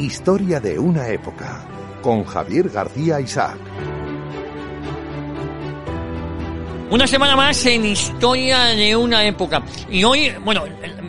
Historia de una época, con Javier García Isaac. Una semana más en Historia de una época. Y hoy, bueno,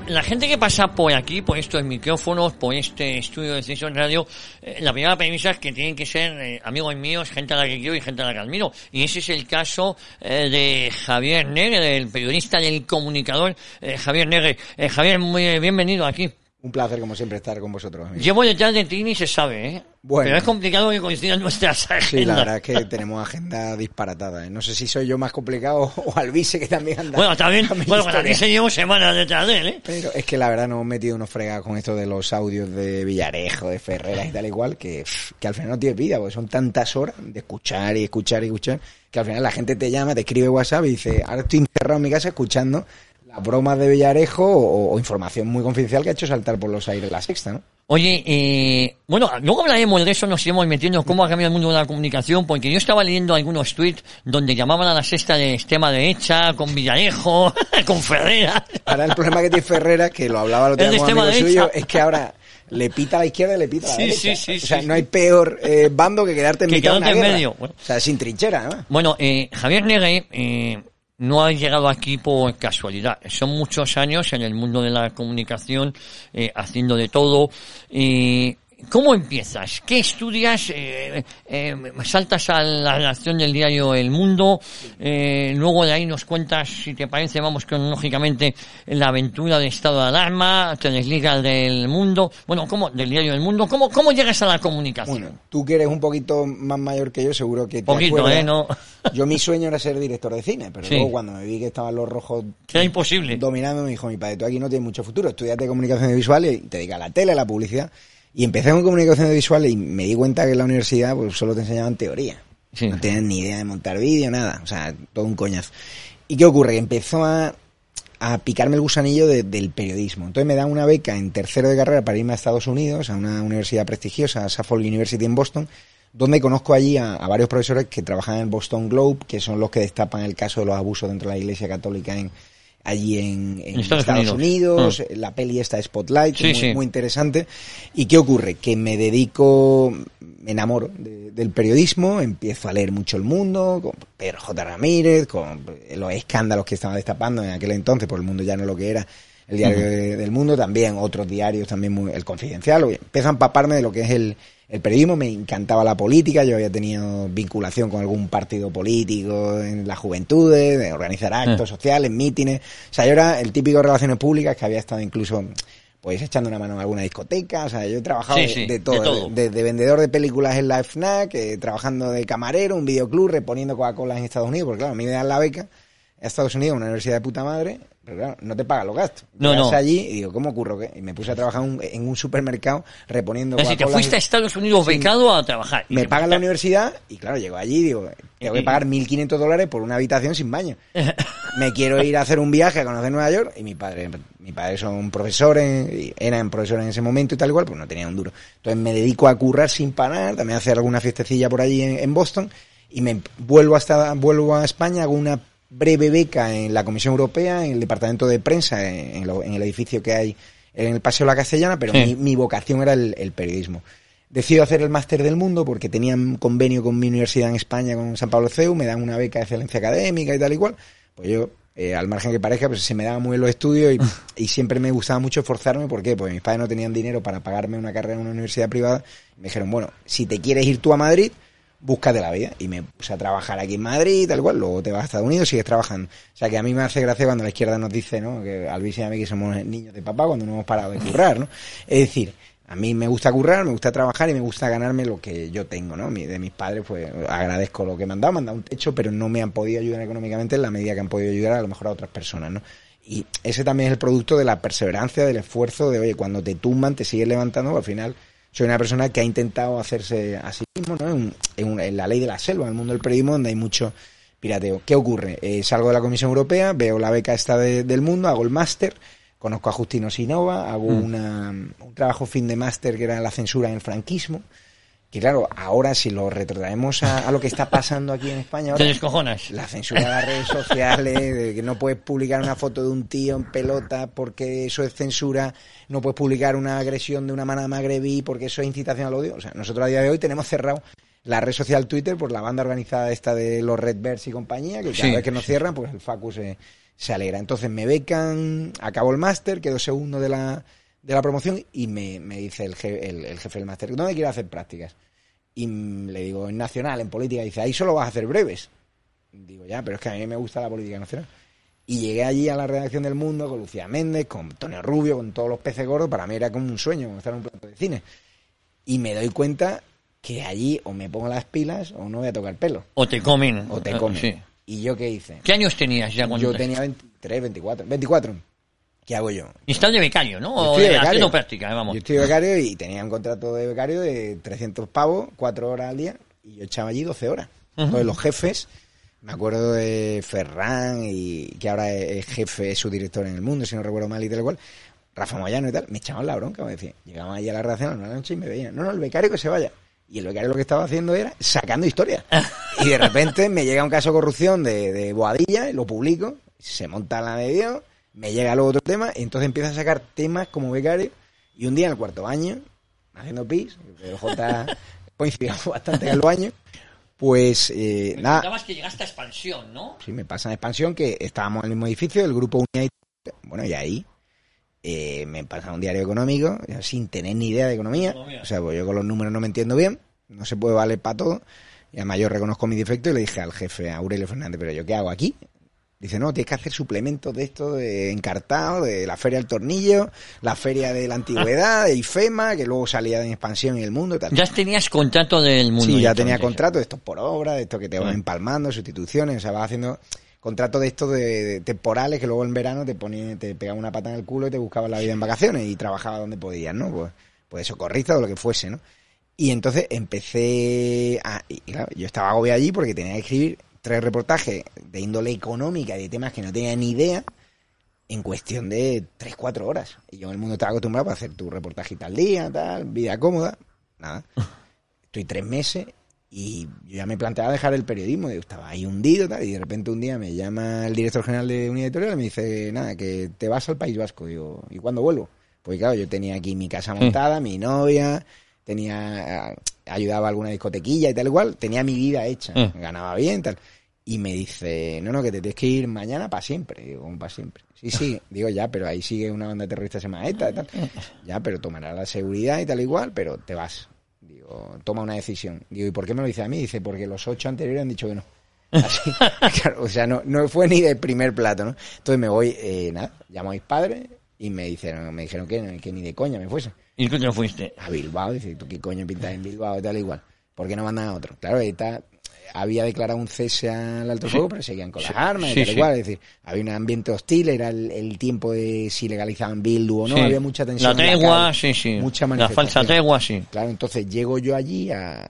la gente que pasa por aquí, por estos micrófonos, por este estudio de Sesión Radio, eh, la primera premisa es que tienen que ser eh, amigos míos, gente a la que quiero y gente a la que admiro. Y ese es el caso eh, de Javier Negre, el periodista, del comunicador Javier Negre. Javier, muy bienvenido aquí. Un placer, como siempre, estar con vosotros. Amigo. Llevo detrás de ti ni se sabe, ¿eh? Bueno. Pero es complicado que coincidan nuestras agendas. Sí, la verdad es que tenemos agenda disparatada. ¿eh? No sé si soy yo más complicado o Alvise, que también anda. Bueno, también. Bueno, con Alvise llevo semanas detrás de él, ¿eh? Pero es que la verdad nos hemos metido unos fregados con esto de los audios de Villarejo, de Ferreras y tal igual, que, que al final no tiene vida, porque son tantas horas de escuchar y escuchar y escuchar, que al final la gente te llama, te escribe WhatsApp y dice, ahora estoy encerrado en mi casa escuchando las bromas de Villarejo o, información muy confidencial que ha hecho saltar por los aires la sexta, ¿no? Oye, eh, bueno, luego hablaremos de eso, nos iremos metiendo cómo ha cambiado el mundo de la comunicación, porque yo estaba leyendo algunos tweets donde llamaban a la sexta de extrema derecha, con Villarejo, con Ferreras. Ahora el problema que tiene Ferreras, que lo hablaba el otro día suyo, es que ahora le pita a la izquierda y le pita a la derecha. Sí, sí, o sea, no hay peor eh, bando que quedarte en mitad de una medio. O sea, sin trinchera, ¿no? Bueno, eh, Javier Negue, eh, no ha llegado aquí por casualidad. Son muchos años en el mundo de la comunicación eh, haciendo de todo. y ¿Cómo empiezas? ¿Qué estudias? Eh, eh, ¿Saltas a la redacción del diario El Mundo? Eh, luego de ahí nos cuentas, si te parece, vamos cronológicamente, la aventura de estado de alarma, te desligas del mundo, bueno, ¿cómo? Del diario El Mundo. ¿Cómo, cómo llegas a la comunicación? Bueno, tú que eres un poquito más mayor que yo, seguro que te Poquito, ¿eh? No. Yo mi sueño era ser director de cine, pero luego cuando me vi que estaban los rojos... era imposible. Dominando, me dijo mi padre, tú aquí no tienes mucho futuro, estudiate comunicación visual y te dedicas a la tele, a la publicidad. Y empecé con comunicación visual y me di cuenta que en la universidad pues solo te enseñaban teoría. No tenían ni idea de montar vídeo, nada. O sea, todo un coñazo. ¿Y qué ocurre? Que empezó a, a picarme el gusanillo del periodismo. Entonces me dan una beca en tercero de carrera para irme a Estados Unidos, a una universidad prestigiosa, a Suffolk University en Boston, donde conozco allí a, a, varios profesores que trabajan en el Boston Globe, que son los que destapan el caso de los abusos dentro de la Iglesia Católica en, allí en, Estados, Unidos, mm. la peli esta Spotlight, muy, muy, interesante. ¿Y qué ocurre? Que me dedico, me enamoro del periodismo, empiezo a leer mucho el mundo, con Pedro J. Ramírez, con los escándalos que estaba destapando en aquel entonces, por el mundo ya no lo que era el diario del mundo, también otros diarios, también muy, el confidencial, empiezo a empaparme de lo que es el, el periodismo, me encantaba la política, yo había tenido vinculación con algún partido político en las juventudes, de organizar actos eh. sociales, mítines, o sea, yo era el típico de relaciones públicas que había estado incluso pues echando una mano en alguna discoteca, o sea, yo he trabajado de, todo, de, vendedor de películas en la FNAC, eh, trabajando de camarero, un videoclub, reponiendo Coca-Cola en Estados Unidos, porque claro, a mí me dan la beca a Estados Unidos, una universidad de puta madre, pero claro, no te pagan los gastos. No, no. allí y digo, ¿cómo ocurro qué? Y me puse a trabajar en un supermercado reponiendo Si te fuiste a Estados Unidos becado a trabajar. Me pagan la universidad y claro, llego allí y digo, tengo que pagar 1.500 dólares por una habitación sin baño. me quiero ir a hacer un viaje a conocer Nueva York y mi padre, mi padre son profesores, eran profesores en ese momento y tal igual, pues no tenía un duro. Entonces me dedico a currar sin parar, también a hacer alguna fiestecilla por allí en, en Boston y me vuelvo hasta vuelvo a España, hago una breve beca en la Comisión Europea, en el departamento de prensa, en, el edificio que hay en el Paseo de la Castellana, pero mi, vocación era el, periodismo. Decido hacer el máster del mundo porque tenían convenio con mi universidad en España, con San Pablo CEU, me dan una beca de excelencia académica y tal y cual. Pues yo, eh, al margen que parezca, pues se me daba muy bien los estudios y, y, siempre me gustaba mucho esforzarme. ¿Por qué? Porque mis padres no tenían dinero para pagarme una carrera en una universidad privada. Me dijeron, bueno, si te quieres ir tú a Madrid, de la vida. Y me puse a trabajar aquí en Madrid, tal cual, luego te vas a Estados Unidos y sigues trabajando. O sea que a mí me hace gracia cuando la izquierda nos dice, ¿no? Que Alvis y a mí que somos niños de papá cuando no hemos parado de currar, ¿no? Es decir, a mí me gusta currar, me gusta trabajar y me gusta ganarme lo que yo tengo, ¿no? De mis padres, pues agradezco lo que me han dado, me han dado un techo, pero no me han podido ayudar económicamente en la medida que han podido ayudar a lo mejor a otras personas, ¿no? Y ese también es el producto de la perseverancia, del esfuerzo, de, oye, cuando te tumban, te sigues levantando, al final soy una persona que ha intentado hacerse a sí mismo, ¿no? En, la ley de la selva, en el mundo del periodismo, donde hay mucho pirateo. ¿Qué ocurre? Eh, salgo de la Comisión Europea, veo la beca esta del mundo, hago el máster, conozco a Justino Sinova, hago mm. una, un trabajo fin de máster que era la censura en el franquismo, Que claro, ahora si lo retrotraemos a, a lo que está pasando aquí en España Te ahora, descojonas. la censura de las redes sociales, de que no puedes publicar una foto de un tío en pelota porque eso es censura, no puedes publicar una agresión de una manada magrebí porque eso es incitación al odio. O sea, nosotros a día de hoy tenemos cerrado la red social Twitter por la banda organizada esta de los Redbirds y compañía, que cada Sí. vez que nos cierran, pues el Facu se, se alegra. Entonces me becan, acabo el máster, quedo segundo de la, de la promoción y me, me dice el, je- el, el jefe del máster, ¿dónde quiero hacer prácticas? Y le digo, en nacional, en política, dice, ahí solo vas a hacer breves. Digo, ya, pero es que a mí me gusta la política nacional. Y llegué allí a la redacción del Mundo con Lucía Méndez, con Antonio Rubio, con todos los peces gordos. Para mí era como un sueño, como estar en un plato de cine. Y me doy cuenta que allí o me pongo las pilas o no voy a tocar pelo. O te comen. O te comen. sí. ¿Y yo qué hice? ¿Qué años tenías ya cuando Yo te- tenía 23, 24. 24. ¿Qué hago yo? Y estás de becario, ¿no? Yo O estoy de becario. haciendo práctica, eh, vamos. Yo estoy de becario y tenía un contrato de becario de 300 pavos, 4 horas al día, y yo echaba allí 12 horas. Entonces los jefes, me acuerdo de Ferran, y que ahora es jefe, es su director en el mundo, si no recuerdo mal y tal cual, Rafa Moyano y tal, me echaban la bronca, me decían, llegaban allí a la redacción a la noche y me veían, no, no, el becario que se vaya. Y el becario lo que estaba haciendo era sacando historias. Y de repente me llega un caso de corrupción de, de Boadilla, y lo publico, se monta la de Dios, me llega luego otro tema, y entonces empiezo a sacar temas como becario, y un día en el cuarto año, haciendo pis, el J bastante en el baño, pues eh, Me nada, que llegaste a expansión, ¿no? sí, me pasa en expansión que estábamos en el mismo edificio, el grupo Unidad bueno, y ahí eh, me pasa un diario económico, sin tener ni idea de economía, Economía. o sea, pues yo con los números no me entiendo bien, no se puede valer para todo, y además yo reconozco mi defecto y le dije al jefe, a Aurelio Fernández, pero yo qué hago aquí? Dice, no, tienes que hacer suplementos de esto, de encartado, de la Feria del Tornillo, la Feria de la Antigüedad, de IFEMA, que luego salía en expansión en el mundo y tal. Ya tenías contrato del mundo. Sí, ya tenía contrato de estos por obra, de estos que te van Ah. empalmando, sustituciones, o sea, vas haciendo contratos de estos de, de temporales que luego en verano te ponían, te pegaban una pata en el culo y te buscaban la vida en vacaciones y trabajaba donde podías, ¿no? Pues, pues socorrista o lo que fuese, ¿no? Y entonces empecé a, y claro, yo estaba agobiado allí porque tenía que escribir tres reportajes de índole económica y de temas que no tenía ni idea en cuestión de 3, 4 horas. Y yo en el mundo estaba acostumbrado a hacer tu reportajita al día, tal, vida cómoda, nada. Estoy tres meses y yo ya me planteaba dejar el periodismo, yo estaba ahí hundido, tal, y de repente un día me llama el director general de Unidad Editorial y me dice, nada, que te vas al País Vasco. Digo, ¿y cuándo vuelvo? Pues claro, yo tenía aquí mi casa montada, mi novia, tenía, ayudaba a alguna discotequilla y tal igual, tenía mi vida hecha, Mm. ganaba bien, tal. Y me dice, no, no, que te tienes que ir mañana para siempre. Digo, ¿cómo para siempre? Sí, sí, digo ya, pero ahí sigue una banda terrorista se llama ETA y tal. Ya, pero tomará la seguridad y tal igual, pero te vas. Digo, toma una decisión. Digo, ¿y por qué me lo dice a mí? Dice, porque los ocho anteriores han dicho que no. Así, claro, o sea, no, no fue ni de primer plato, ¿no? Entonces me voy, eh, nada, llamo a mis padres y me dijeron, me dijeron que, que ni de coña me fuese ¿Y tú te fuiste? a Bilbao. Dice, ¿tú qué coño pintas en Bilbao y tal igual? ¿Por qué no mandan a otro? Claro, ETA había declarado un cese al alto fuego, pero seguían con las Sí, armas y sí, tal igual. Es decir, había un ambiente hostil, era el, el tiempo de si legalizaban Bildu o no, había mucha tensión. La tregua, calle, sí, sí. Mucha La falsa tregua, sí. Claro, entonces llego yo allí a...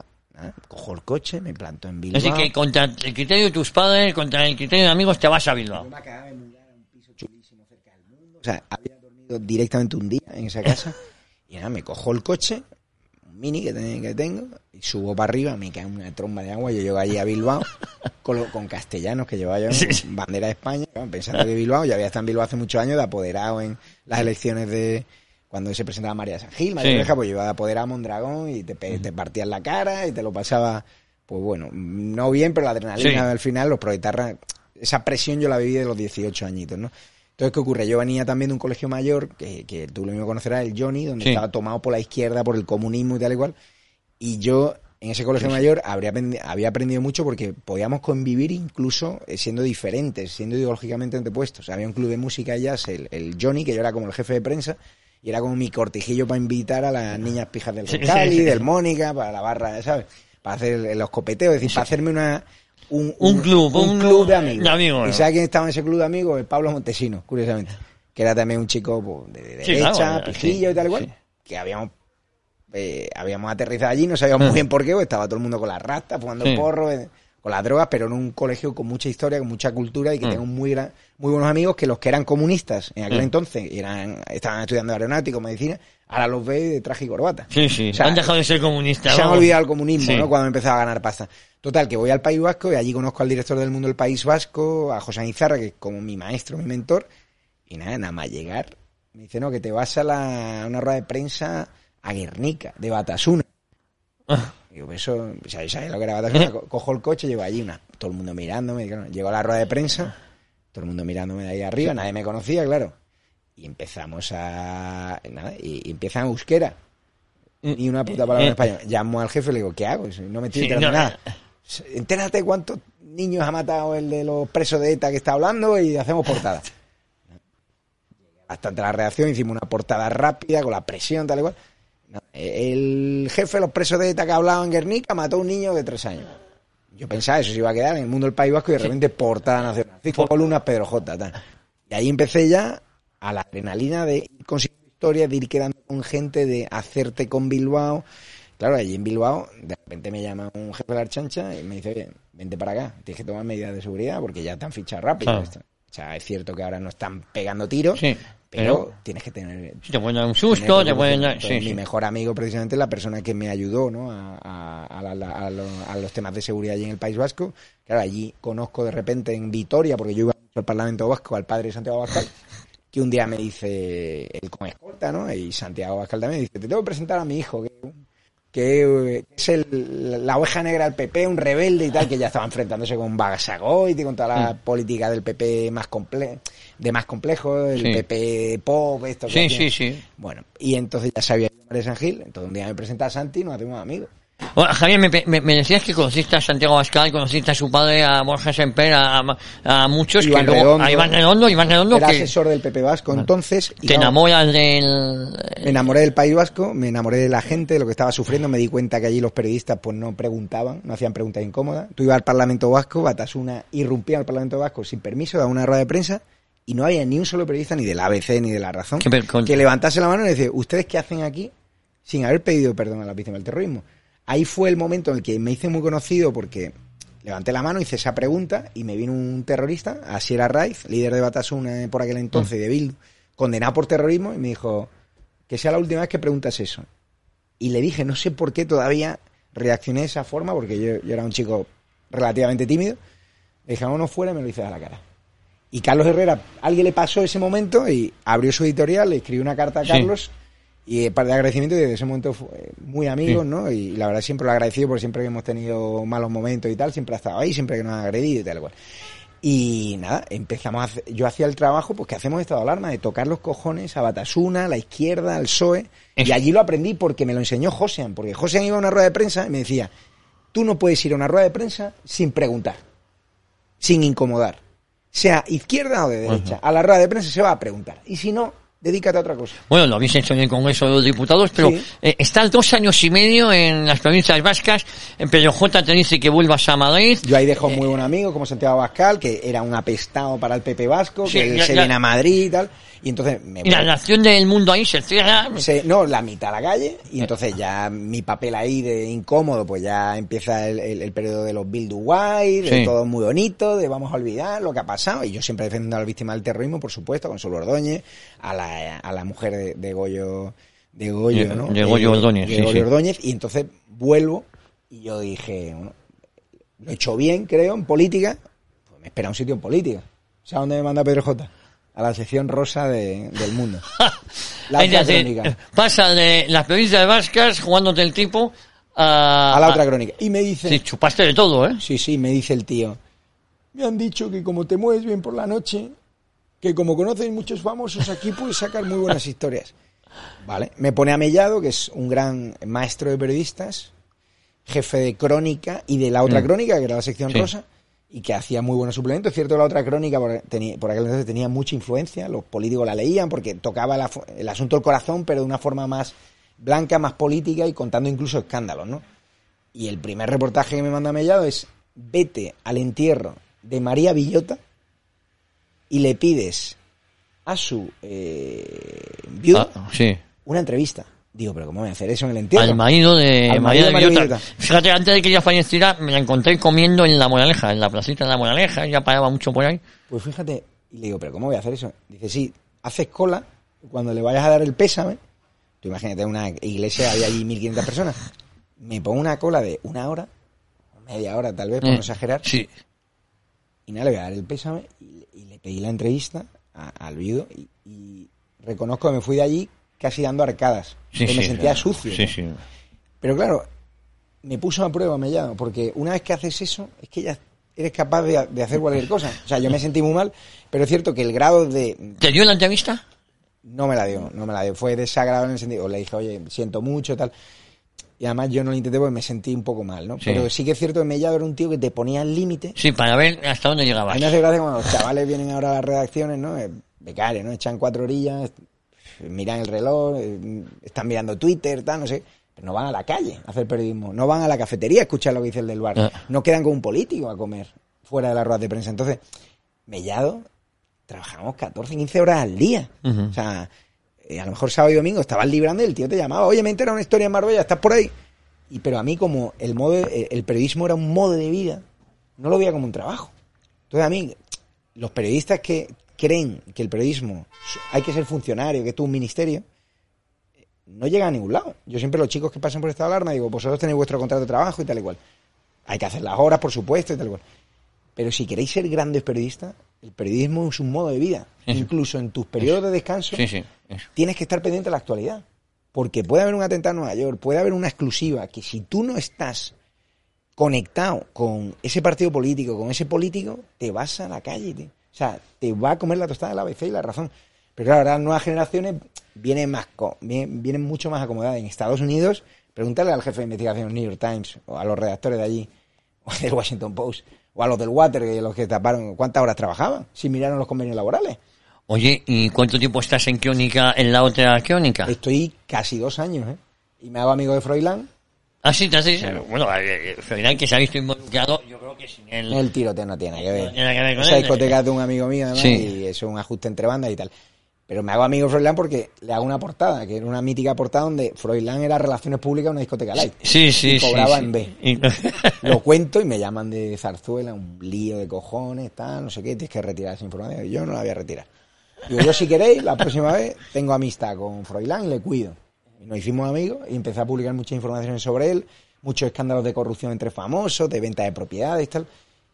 cojo el coche, me planto en Bilbao. Así que contra el criterio de tus padres, contra el criterio de amigos, te vas a Bilbao. Yo me acababa un piso chulísimo cerca del mundo. O sea, había dormido directamente un día en esa casa. Y nada, me cojo el coche, un mini que, ten- que tengo, y subo para arriba, me cae una tromba de agua. Yo llego allí a Bilbao con, lo- con castellanos que llevaba yo, bandera de España, pensando que Bilbao, ya había estado en Bilbao hace muchos años de apoderado en las elecciones de cuando se presentaba María San Gil, María Sí. Reja, pues de apoderado a Mondragón y te, te partían la cara y te lo pasaba, pues bueno, no bien, pero la adrenalina Sí. al final, los proletarras, esa presión yo la viví de los 18 añitos, ¿no? Entonces, ¿qué ocurre? Yo venía también de un colegio mayor, que, que tú lo mismo conocerás, el Johnny, donde Sí. estaba tomado por la izquierda, por el comunismo y tal y cual. Y yo, en ese colegio mayor, habría había aprendido mucho porque podíamos convivir incluso eh, siendo diferentes, siendo ideológicamente antepuestos. Había un club de música y jazz, el, el Johnny, que yo era como el jefe de prensa, y era como mi cortijillo para invitar a las niñas pijas del Sí, Cali, sí. del Mónica, para la barra, ¿sabes? Para hacer los copeteos, es decir, para hacerme una... Un, Un club, un- club de amigos. de amigos, ¿Y sabes quién estaba en ese club de amigos? El Pablo Montesino, curiosamente. Que era también un chico pues, de, de Sí, derecha, claro, pijillo sí, y tal sí. Que habíamos eh, habíamos aterrizado allí, no sabíamos muy bien por qué, pues estaba todo el mundo con las rastas, fumando porro, eh, con las drogas, pero en un colegio con mucha historia, con mucha cultura y que Mm. tengo muy gran- muy buenos amigos que los que eran comunistas en aquel Mm. entonces eran estaban estudiando aeronáutico, medicina, Ahora los ve de traje y corbata. Sí, sí. O sea, han dejado de ser comunistas. Se han olvidado el comunismo, Sí. ¿no? Cuando empezaba a ganar pasta. Total, que voy al País Vasco y allí conozco al director del mundo del País Vasco, a José Izarra, que es como mi maestro, mi mentor. Y nada, nada más llegar, me dice, no, que te vas a, la, a una rueda de prensa a Guernica, de Batasuna. Ah. Digo, pues eso, ¿sabes, sabes lo que era Batasuna? Co- Cojo el coche, llego allí, una, todo el mundo mirándome. claro, llego a la rueda de prensa, todo el mundo mirándome de ahí arriba, nadie me conocía, claro. Y empezamos a. Nada, y, y empieza en euskera. Ni una puta palabra en español. Llamo al jefe y le digo, ¿qué hago? No me estoy Sí, enterando no, de nada. Entérate cuántos niños ha matado el de los presos de ETA que está hablando y hacemos portada. Hasta ante la reacción hicimos una portada rápida con la presión, tal y cual. El jefe de los presos de ETA que ha hablado en Guernica mató a un niño de tres años. Yo pensaba eso se iba a quedar en el mundo del País Vasco y de repente portada nacional. Cinco columnas Pedro J. tal. Y ahí empecé ya a la adrenalina de ir consiguiendo historias, de ir quedando con gente, de hacerte con Bilbao. Claro, allí en Bilbao, de repente me llama un jefe de la archancha y me dice, oye, vente para acá, tienes que tomar medidas de seguridad porque ya te han fichado rápido. Claro. esto". O sea, es cierto que ahora no están pegando tiros, Sí, pero, pero- tienes que tener... Te pueden dar un susto, te pueden dar... Sí, mi sí. mejor amigo precisamente la persona que me ayudó ¿no? a, a- a la- lo- a los temas de seguridad allí en el País Vasco. Claro, allí conozco de repente en Vitoria, porque yo iba al Parlamento Vasco, al padre Santiago Abascal, que un día me dice, él con escolta, ¿no? Y Santiago Abascal también dice, te tengo que presentar a mi hijo, que, que es el- la oveja negra del PP, un rebelde y tal, que ya estaba enfrentándose con Bagasagoit y con toda la política del PP más comple de más complejo, el Sí. PP pop, esto que Sí, sí, sí. Bueno, y entonces ya sabía yo María San Gil, entonces un día me presenta a Santi y nos hacemos amigos. Bueno, Javier, me, me- me decías que conociste a Santiago Abascal, conociste a su padre, a Borja Semper, a, a- a muchos Iván que luego... A Iván Redondo, Iván Redondo Era que asesor del PP Vasco entonces. y te enamoras del... Me enamoré del País Vasco, me enamoré de la gente, de lo que estaba sufriendo, me di cuenta que allí los periodistas pues no preguntaban, no hacían preguntas incómodas. Tú ibas al Parlamento Vasco, Batasuna irrumpía al Parlamento Vasco sin permiso, daba una rueda de prensa y no había ni un solo periodista, ni del ABC, ni de La Razón, que levantase la mano y decía, ¿ustedes qué hacen aquí sin haber pedido perdón a las víctimas del terrorismo? Ahí fue el momento en el que me hice muy conocido porque levanté la mano, hice esa pregunta y me vino un terrorista, Asier Arraiz, líder de Batasuna por aquel entonces, de Bildu, condenado por terrorismo y me dijo que sea la última vez que preguntas eso. Y le dije, no sé por qué todavía reaccioné de esa forma, porque yo, yo era un chico relativamente tímido. Le dije, vámonos fuera y me lo hice a la cara. Y Carlos Herrera, alguien le pasó ese momento y abrió su editorial, le escribió una carta a. Carlos y eh, para de agradecimiento y desde ese momento fue muy amigos, Sí. ¿no? Y la verdad siempre lo he agradecido porque siempre que hemos tenido malos momentos y tal, siempre ha estado ahí, siempre que nos ha agredido y tal cual. Y nada, empezamos a hacer- yo hacía el trabajo pues que hacemos estado de alarma, de tocar los cojones a Batasuna, a la izquierda, al PSOE, y allí lo aprendí porque me lo enseñó Josean, porque Josean iba a una rueda de prensa y me decía, tú no puedes ir a una rueda de prensa sin preguntar, sin incomodar, sea izquierda o de derecha, a la rueda de prensa se va a preguntar, y si no, dedícate a otra cosa. Bueno, lo habéis hecho en el Congreso de los Diputados, pero Sí. eh, estás dos años y medio en las provincias vascas. En Pedro J te dice que vuelvas a Madrid. Yo ahí dejo muy buen amigo como Santiago Abascal, que era un apestado para el PP Vasco, Sí, que él se ya- viene a Madrid y tal, y entonces me Y la nación del mundo ahí se cierra. Se- no, la mitad a la calle, y entonces ya mi papel ahí de incómodo, pues ya empieza el, el- el periodo de los Build White, de Sí. todo muy bonito, de vamos a olvidar lo que ha pasado, y yo siempre defendiendo a las víctimas del terrorismo, por supuesto, con Sol Ordóñez, a la, a la mujer de, de Goyo, de Goyo, De- ¿no? de Goyo Ordóñez, de sí, Goyo sí. Ordóñez, y entonces vuelvo, y yo dije, bueno, lo he hecho bien, creo, en política, pues me espera un sitio en política. ¿Sabes dónde me manda Pedro J? A la sección rosa de- del mundo. La Es otra decir, crónica. pasa de las provincias vascas jugándote el tipo a, a la otra crónica. Y me dice, Sí, chupaste de todo, ¿eh? sí, sí, me dice el tío, me han dicho que como te mueves bien por la noche, que como conoces muchos famosos aquí puedes sacar muy buenas historias. Vale, me pone a Mellado, que es un gran maestro de periodistas, jefe de crónica y de la otra Mm. crónica, que era la sección Sí. rosa, y que hacía muy buenos suplementos. Es cierto la otra crónica, por, tenía, por aquel entonces, tenía mucha influencia, los políticos la leían porque tocaba la el asunto del corazón, pero de una forma más blanca, más política y contando incluso escándalos, ¿no? Y el primer reportaje que me manda Mellado es, vete al entierro de María Villota y le pides a su eh, viuda Ah, sí. una entrevista. Digo, pero ¿cómo voy a hacer eso en el entierro? Al marido de Al marido de. Villota. Fíjate, antes de que ella falleciera, me la encontré comiendo en La Moraleja, en la placita de La Moraleja, ella paraba mucho por ahí. Pues fíjate, y le digo, pero ¿cómo voy a hacer eso? Dice, sí, haces cola, cuando le vayas a dar el pésame, Tú imagínate una iglesia, había allí 1.500 personas. Me pongo una cola de una hora, media hora tal vez, por no Mm. exagerar. Sí. Y nada, le voy a dar el pésame y, y le pedí la entrevista a- al viudo y, y reconozco que me fui de allí casi dando arcadas. Sí, que me sentía claro. sucio. Sí, sí. Pero claro, me puso a prueba Mellado, porque una vez que haces eso, es que ya eres capaz de, de hacer cualquier cosa. O sea, yo me sentí muy mal, pero es cierto que el grado de... ¿Te dio la entrevista? No me la dio, no me la dio. Fue desagradable en el sentido, le dije, oye, siento mucho, tal. Y además yo no lo intenté porque me sentí un poco mal, ¿no? Sí. Pero sí que es cierto que Mellado era un tío que te ponía al límite. Sí, para ver hasta dónde A llegabas. mí me hace gracia cuando los chavales vienen ahora a las redacciones, ¿no? Eh, Becarios, ¿no? Echan cuatro orillas, miran el reloj, eh, están mirando Twitter, tal, no sé. Pero no van a la calle a hacer periodismo. No van a la cafetería a escuchar lo que dice el del bar. Ah. No quedan con un político a comer fuera de las ruedas de prensa. Entonces, Mellado, trabajamos 14, 15 horas al día. O sea, eh, a lo mejor sábado y domingo estabas librando y el tío te llamaba, oye, me he enterado una historia en Marbella, ¿estás por ahí? Y pero a mí como el modo, eh, el periodismo era un modo de vida, no lo veía como un trabajo. Entonces a mí, los periodistas que creen que el periodismo hay que ser funcionario, que es un ministerio, no llega a ningún lado. Yo siempre los chicos que pasan por esta alarma digo, vosotros tenéis vuestro contrato de trabajo y tal y cual. Hay que hacer las horas, por supuesto, y tal y cual. Pero si queréis ser grandes periodistas, el periodismo es un modo de vida. Incluso en tus periodos de descanso, Sí, sí. eso. tienes que estar pendiente de la actualidad. Porque puede haber un atentado en Nueva York, puede haber una exclusiva, que si tú no estás conectado con ese partido político, con ese político, te vas a la calle. tío. Sea, te va a comer la tostada de la ABC y la razón. Pero claro, ahora las nuevas generaciones vienen, más vienen, vienen mucho más acomodadas. En Estados Unidos, pregúntale al jefe de investigación del New York Times, o a los redactores de allí, o del Washington Post, o a los del Water, los que taparon, ¿cuántas horas trabajaban? Si miraron los convenios laborales. Oye, ¿y cuánto tiempo estás en Crónica, en la otra Crónica? Estoy casi dos años, ¿eh? Y me hago amigo de Froilán. Ah, sí, te has dicho. Bueno, eh, eh, Froilán, que se ha visto involucrado, yo creo que sin él. El tiroteo no tiene nada que ver. No tiene que ver con Esa él. discoteca es de un amigo mío, además, Sí. y eso es un ajuste entre bandas y tal. Pero me hago amigo de Froilán porque le hago una portada, que era una mítica portada donde Froilán era Relaciones Públicas en una discoteca light. Sí, sí, y sí. cobraba sí. en B. Y- Lo cuento y me llaman de Zarzuela, un lío de cojones, tal, no sé qué, tienes que retirar esa información. Yo no la voy a retirar. Digo, yo si queréis, la próxima vez tengo amistad con Froilán y le cuido. Y nos hicimos amigos y empecé a publicar muchas informaciones sobre él, muchos escándalos de corrupción entre famosos, de venta de propiedades y tal.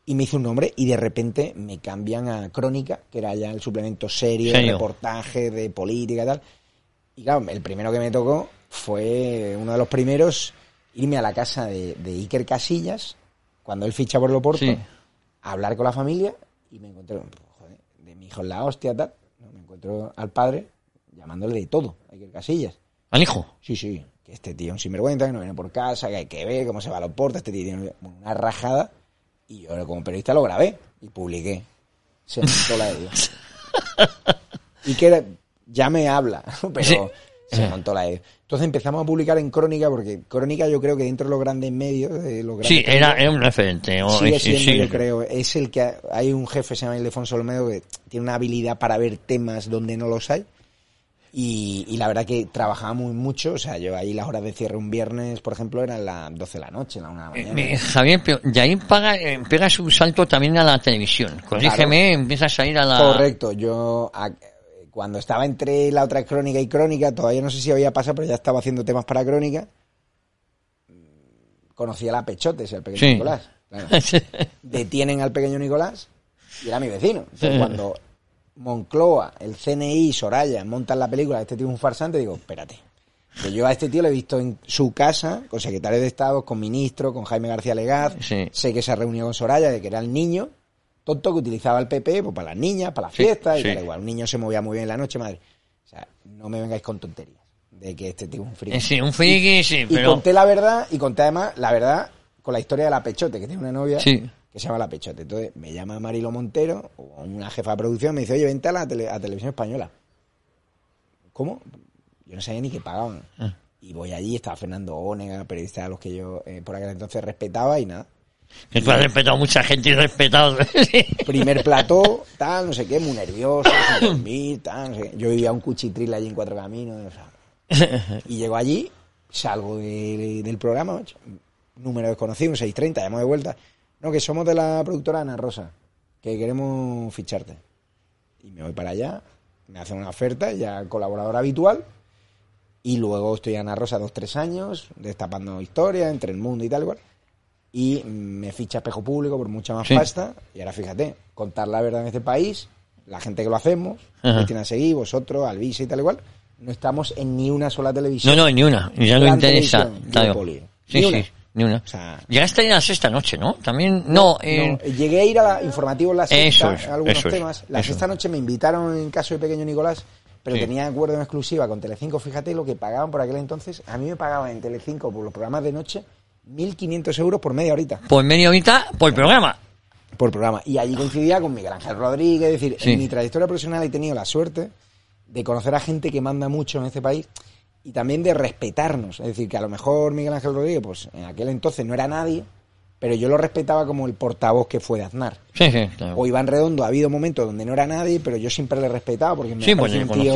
Y me hice un nombre y de repente me cambian a Crónica, que era ya el suplemento serio, Serio. reportaje, de política y tal. Y claro, el primero que me tocó fue uno de los primeros irme a la casa de, de Iker Casillas, cuando él ficha por Loporto, Sí. a hablar con la familia y me encontré, joder, de mi hijo en la hostia, tal. Me encuentro al padre llamándole de todo, a Iker Casillas. Al hijo. Sí, sí, que este tío es un sinvergüenza, que no viene por casa, que hay que ver cómo se va a Loporto, este tío tiene una rajada. Y yo como periodista lo grabé y publiqué. Se montó la de Dios. Y que era- ya me habla, pero Sí. se montó la de Dios. Entonces empezamos a publicar en Crónica, porque Crónica yo creo que dentro de los grandes medios, de los grandes Sí, era, un referente. o- sigue sí, siendo, sí. yo creo, es el que ha- hay un jefe se llama Ildefonso Olmedo que tiene una habilidad para ver temas donde no los hay. Y, y la verdad que trabajaba muy mucho, o sea, yo ahí las horas de cierre un viernes, por ejemplo, eran las 12 de la noche, la 1 de la Eh, mañana. eh, Javier, pero de ahí paga, eh, pegas un salto también a la televisión. Corrígeme, empiezas a ir a la... Correcto, yo a- cuando estaba entre la otra crónica y crónica, todavía no sé si había pasado, pero ya estaba haciendo temas para crónica. Conocía a la Pechotes, el pequeño Sí. Nicolás. claro. Detienen al pequeño Nicolás y era mi vecino. Entonces, cuando Moncloa, el CNI, Soraya montan la película, este tío es un farsante, digo, espérate. Que yo a este tío lo he visto en su casa, con secretario de Estado, con ministro, con Jaime García Legaz. Sí. Sé que se ha reunido con Soraya, de que era el niño tonto que utilizaba el PP pues, para las niñas, para las Sí, fiestas, y sí. tal igual. Un niño se movía muy bien en la noche, madre. O sea, no me vengáis con tonterías de que este tío es un friki. Eh, Sí, un friki, sí, Y pero... conté la verdad, y conté además la verdad con la historia de la Pechote, que tiene una novia Sí. Que se llama La Pechote. Entonces me llama Marilo Montero, una jefa de producción, me dice, oye, vente a la tele- a televisión española. ¿Cómo? Yo no sabía ni que pagaban. Ah. Y voy allí, estaba Fernando Ónega, periodista a los que yo eh, por aquel entonces respetaba y nada. Que tú has respetado a mucha gente y respetado. Primer plató, tal, no sé qué, muy nervioso, sin dormir, tal, no sé qué. Yo vivía un cuchitril allí en Cuatro Caminos, o sea. Y llego allí, salgo de- del programa, número desconocido, un 630, llamo de vuelta. No, que somos de la productora Ana Rosa, que queremos ficharte. Y me voy para allá, me hacen una oferta, ya colaborador habitual, Y luego estoy en Ana Rosa dos, tres años, destapando historia entre el mundo y tal igual. Y me ficha espejo público por mucha más Sí. pasta. Y ahora fíjate, contar la verdad en este país, la gente que lo hacemos. Cristina Seguí, vosotros, Alvisa y tal igual, no estamos en ni una sola No, televisión. no, ni una. Ya no interesa. Claro. Sí, Ni sí, una. Ni una. O sea, Llegaste a ir a la sexta noche, ¿no? También, no, eh, No, llegué a ir a la informativo en la sexta, Eso es, algunos es, temas. La sexta noche me invitaron en caso de Pequeño Nicolás, pero Sí. tenía acuerdo en exclusiva con Telecinco. Fíjate lo que pagaban por aquel entonces. A mí me pagaban en Telecinco por los programas de noche 1.500 euros por media horita por media horita, por programa. por programa. Y allí coincidía con Miguel Ángel Rodríguez. Es decir, Sí. en mi trayectoria profesional he tenido la suerte de conocer a gente que manda mucho en este país y también de respetarnos. Es decir, que a lo mejor Miguel Ángel Rodríguez, pues en aquel entonces no era nadie, pero yo lo respetaba como el portavoz que fue de Aznar. Sí, sí, claro. O Iván Redondo, ha habido momentos donde no era nadie, pero yo siempre le respetaba porque me Sí, pues un tío,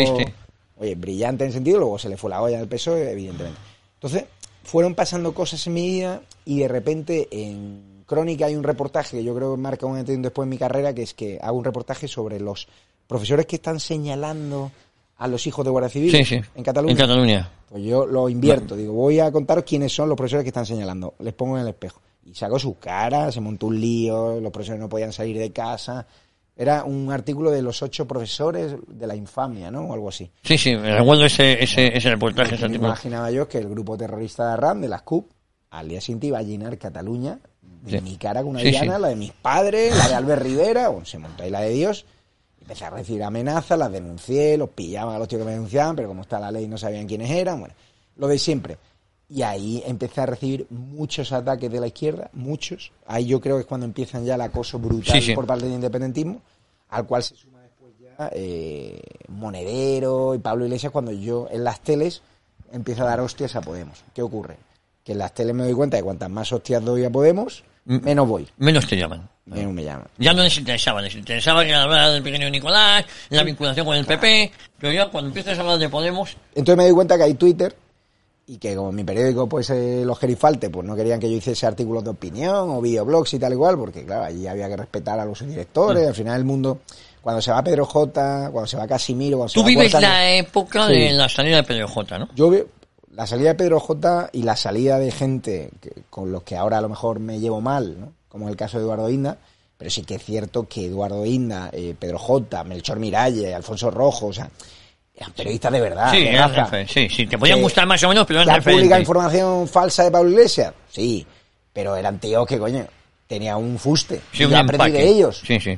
oye, brillante en sentido, luego se le fue la olla al PSOE, evidentemente. Entonces, fueron pasando cosas en mi vida y de repente en Crónica hay un reportaje que yo creo que marca un antes y un después en mi carrera, que es que hago un reportaje sobre los profesores que están señalando a los hijos de Guardia Civil Sí, sí. en Cataluña. En Cataluña. Pues yo lo invierto, digo, voy a contaros quiénes son los profesores que están señalando. Les pongo en el espejo. Y sacó su cara, se montó un lío, los profesores no podían salir de casa. Era un artículo de los ocho profesores de la infamia, ¿no? O algo así. Sí, sí, me recuerdo ese, ese, ese reportaje, ese Me imaginaba yo que el grupo terrorista de RAM, de las CUP, al día siguiente iba a llenar Cataluña de Sí. mi cara con una sí. la de mis padres, la de Albert Rivera, bueno, se montó ahí la de Dios. Empecé a recibir amenazas, las denuncié, los pillaban a los tíos que me denunciaban, pero como está la ley no sabían quiénes eran, bueno, lo de siempre. Y ahí empecé a recibir muchos ataques de la izquierda, muchos. Ahí yo creo que es cuando empiezan ya el acoso brutal Sí, sí. por parte del independentismo, al cual se suma después ya eh, Monedero y Pablo Iglesias cuando yo en las teles empiezo a dar hostias a Podemos. ¿Qué ocurre? Que en las teles me doy cuenta de cuantas más hostias doy a Podemos, menos voy, Menos te llaman. Me. Ya no les interesaba, les interesaba que hablara del pequeño Nicolás, la vinculación con el PP, pero ya cuando empiezas a hablar de Podemos, Entonces me doy cuenta que hay Twitter y que como mi periódico, pues eh, los Gerifalte, pues no querían que yo hiciese artículos de opinión o videoblogs y tal igual, porque claro, allí había que respetar a los directores, al final el mundo, cuando se va Pedro J, cuando se va Casimiro, cuando se tú va vives la época Sí. de la salida de Pedro J, ¿no? Yo veo la salida de Pedro J y la salida de gente que- con los que ahora a lo mejor me llevo mal, ¿no? Como el caso de Eduardo Inda, pero sí que es cierto que Eduardo Inda, eh, Pedro J, Melchor Miralle, Alfonso Rojo, o sea, eran periodistas de verdad. sí, de eran sí, sí, te podían Que- gustar más o menos, pero ¿Que eran han publicado referentes. información falsa de Pablo Iglesias? Sí, pero eran tíos que, coño, tenían un fuste. Sí, y un yo aprendí de ellos. Sí, sí.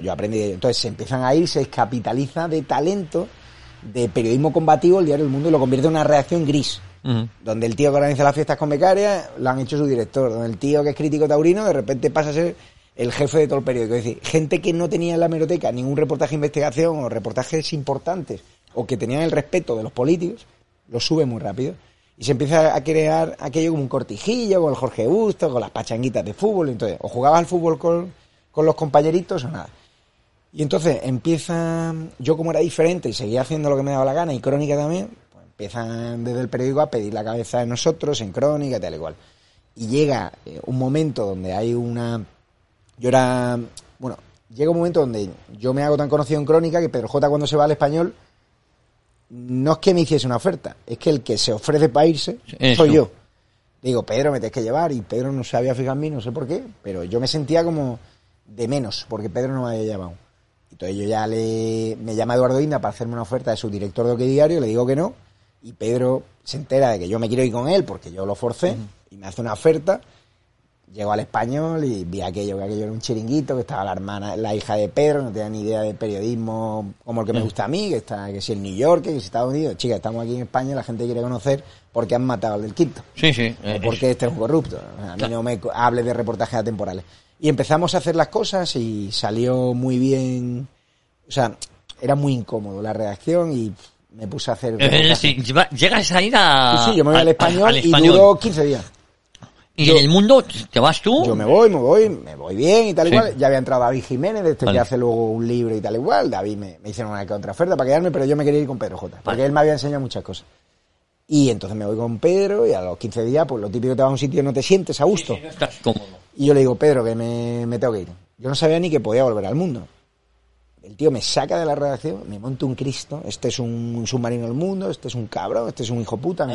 Yo aprendí de ellos. Entonces se empiezan a ir, se capitaliza de talento, de periodismo combativo el diario El Mundo y lo convierte en una reacción gris. Donde el tío que organiza las fiestas con becarias lo han hecho su director. Donde el tío que es crítico taurino de repente pasa a ser el jefe de todo el periódico. Es decir, gente que no tenía en la hemeroteca ningún reportaje de investigación o reportajes importantes o que tenían el respeto de los políticos, lo sube muy rápido. Y se empieza a crear aquello como un cortijillo con el Jorge Busto, con las pachanguitas de fútbol. Entonces, o jugabas al fútbol con, con los compañeritos o nada. Y entonces empieza, yo como era diferente y seguía haciendo lo que me daba la gana y Crónica también, empiezan desde el periódico a pedir la cabeza de nosotros en Crónica y tal igual. Y llega eh, un momento donde hay una... Yo era... Bueno, llega un momento donde yo me hago tan conocido en Crónica que Pedro J cuando se va al español no es que me hiciese una oferta, es que el que se ofrece para irse soy yo. Digo, Pedro, me tienes que llevar y Pedro no se había fijado en mí, no sé por qué, pero yo me sentía como de menos porque Pedro no me había llamado. Entonces yo ya le me llama Eduardo Inda para hacerme una oferta de su director de OK Diario, le digo que no y Pedro se entera de que yo me quiero ir con él porque yo lo forcé y me hace una oferta. Llego al español y vi aquello, que aquello era un chiringuito, que estaba la hermana, la hija de Pedro, no tenía ni idea de periodismo como el que me gusta a mí, que está, que si el New York, que si Estados Unidos, chica, estamos aquí en España, la gente quiere conocer por qué han matado al del quinto. Sí, sí. eh, porque este es un corrupto. A mí no me hable de reportajes atemporales. Y empezamos a hacer las cosas y salió muy bien. O sea, era muy incómodo la redacción y me puse a hacer. Decir, lleva- llegas a ir a... Sí, sí, yo me voy al, español, al y duró 15 días. ¿Y yo- en el mundo te vas tú? Yo me voy, me voy, me voy bien y tal Sí. igual. Ya había entrado David Jiménez, este Vale. que hace luego un libro y tal igual. David me, me hicieron una contraoferta para quedarme, pero yo me quería ir con Pedro J. Porque Vale. él me había enseñado muchas cosas. Y entonces me voy con Pedro y a los 15 días, pues lo típico te vas a un sitio y no te sientes a gusto. No estás cómodo. Y yo le digo, Pedro, que me, me tengo que ir. Yo no sabía ni que podía volver al mundo. El tío me saca de la redacción, me monta un Cristo, este es un submarino del mundo, este es un cabrón, este es un hijo puta. me-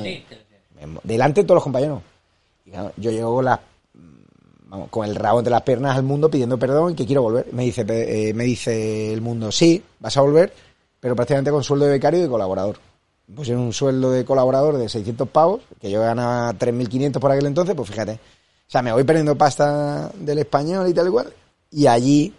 me- delante de todos los compañeros. Y claro, yo llego con, las- vamos, con el rabo entre las piernas al mundo pidiendo perdón y que quiero volver. Me dice, eh, me dice el mundo, sí, vas a volver, pero prácticamente con sueldo de becario y de colaborador. Me pusieron un sueldo de colaborador de 600 pavos, que yo ganaba 3.500 por aquel entonces, pues fíjate. O sea, me voy perdiendo pasta del español y tal y cual. Y allí,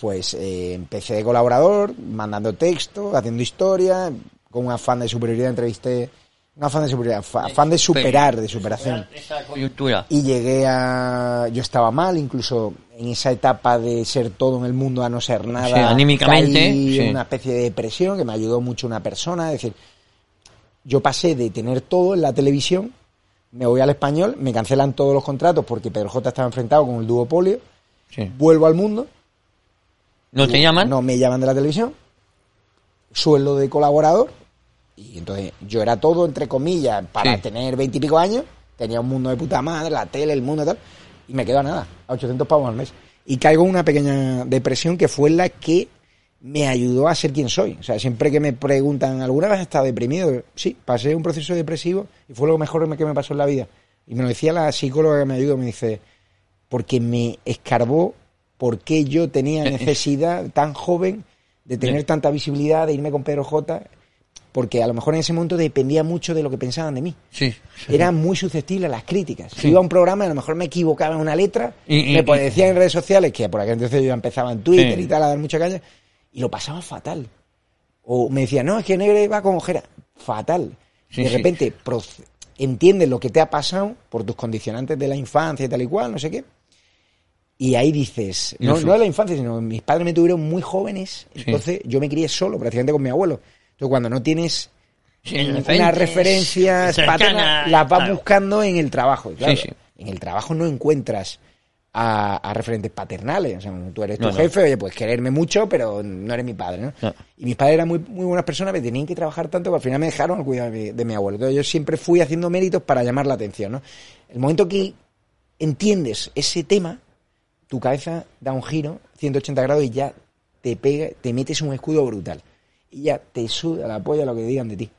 pues eh, empecé de colaborador, mandando texto, haciendo historia, con un afán de superioridad entrevisté, un afán de superioridad, afán de superar, de superación. Esa coyuntura. Y llegué a, yo estaba mal, incluso en esa etapa de ser todo en el mundo a no ser nada. Sí, anímicamente, caí en una especie de depresión que me ayudó mucho una persona, es decir, yo pasé de tener todo en la televisión, me voy al español, me cancelan todos los contratos porque Pedro J estaba enfrentado con el duopolio, Sí. vuelvo al mundo, ¿No te llaman? no me llaman de la televisión, sueldo de colaborador, y entonces yo era todo, entre comillas, para Sí. tener veintipico años, tenía un mundo de puta madre, la tele, el mundo y tal, y me quedo a nada, a 800 pavos al mes. Y caigo en una pequeña depresión que fue la que me ayudó a ser quien soy. O sea, siempre que me preguntan, ¿alguna vez has estado deprimido? Sí, pasé un proceso depresivo y fue lo mejor que me pasó en la vida. Y me lo decía la psicóloga que me ayudó, me dice, porque me escarbó por qué yo tenía necesidad tan joven de tener tanta visibilidad, de irme con Pedro J, porque a lo mejor en ese momento dependía mucho de lo que pensaban de mí. Sí. sí. Era muy susceptible a las críticas. Si Sí. iba a un programa, a lo mejor me equivocaba en una letra, Y- y- me y- decían en redes sociales, que por aquel entonces yo empezaba en Twitter Sí. y tal, a dar mucha caña, y lo pasaba fatal. O me decían, no, es que Negre va con ojera. Fatal. Sí, de sí. repente proce- entiendes lo que te ha pasado por tus condicionantes de la infancia y tal y cual, no sé qué. Y ahí dices, no, no de la infancia, sino mis padres me tuvieron muy jóvenes, Sí. entonces yo me crié solo, prácticamente con mi abuelo. Entonces cuando no tienes Sí, unas referencias paternas, las vas claro. buscando en el trabajo. Claro, Sí. En el trabajo no encuentras a, a referentes paternales. O sea, tú eres tu no. jefe, oye, pues quererme mucho, pero no eres mi padre, ¿no? No. Y mis padres eran muy, muy buenas personas, me tenían que trabajar tanto que al final me dejaron al cuidado de mi, de mi abuelo. Entonces yo siempre fui haciendo méritos para llamar la atención, ¿no? El momento que entiendes ese tema, tu cabeza da un giro 180 grados y ya te pega, te metes un escudo brutal. Y ya te suda la polla lo que digan de ti.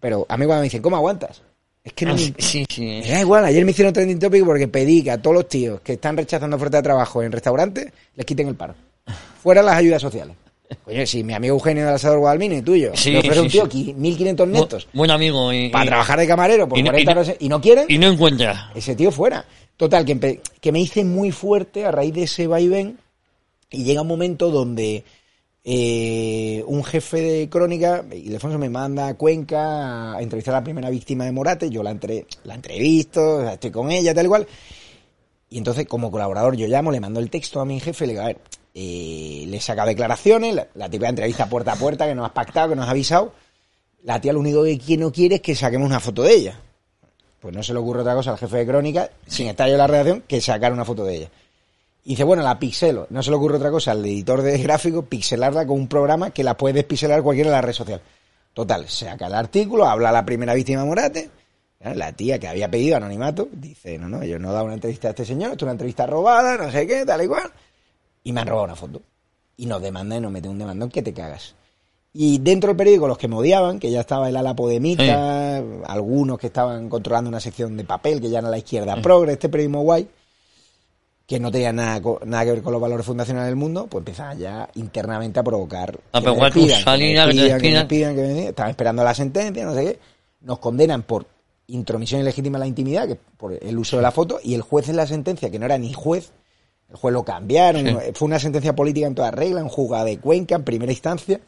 Pero a mí cuando me dicen, ¿cómo aguantas? Es que no Ah, me, sí, sí, sí. me da igual, ayer me hicieron trending topic porque pedí que a todos los tíos que están rechazando oferta de trabajo en restaurantes les quiten el paro. Fuera las ayudas sociales. Oye, si mi amigo Eugenio del Asador Guadalmino y tuyo Sí, le ofrece sí, un tío sí. aquí 1.500 netos Bu- Buen amigo. Y, para y- trabajar de camarero por y no- 40 y y no quieren, y no encuentra. ese tío fuera. Total, que, me hice muy fuerte a raíz de ese vaivén y llega un momento donde eh, un jefe de crónica, Ildefonso me manda a Cuenca a entrevistar a la primera víctima de Morate, yo la, entre, la entrevisto, estoy con ella, tal cual. Y entonces, como colaborador, yo llamo, le mando el texto a mi jefe, le digo, a ver, eh, le saca declaraciones, la, la típica entrevista puerta a puerta que nos has pactado, que nos has avisado. La tía lo único que no quiere es que saquemos una foto de ella. Pues no se le ocurre otra cosa al jefe de crónica, sin estar yo en la redacción, que sacar una foto de ella. Y dice, bueno, la pixelo. No se le ocurre otra cosa al editor de gráfico, pixelarla con un programa que la puede despixelar cualquiera en la red social. Total, saca el artículo, habla la primera víctima Morate, ¿eh? la tía que había pedido anonimato, dice, no, no, yo no he dado una entrevista a este señor, esto es una entrevista robada, no sé qué, tal y cual. Y me han robado una foto. Y nos demandan y nos meten un demandón que te cagas. Y dentro del periódico, los que me odiaban, que ya estaba el ala podemita, algunos que estaban controlando una sección de papel, que ya era la izquierda progre, este periodismo guay, que no tenía nada, nada que ver con los valores fundacionales del mundo, pues empezaban ya internamente a provocar. A que me despidan, me despidan. Estaban esperando la sentencia, no sé qué. Nos condenan por intromisión ilegítima en la intimidad, que por el uso de la foto, y el juez en la sentencia, que no era ni juez, el juez lo cambiaron, Sí. fue una sentencia política en toda regla, en juzgada de Cuenca, en primera instancia.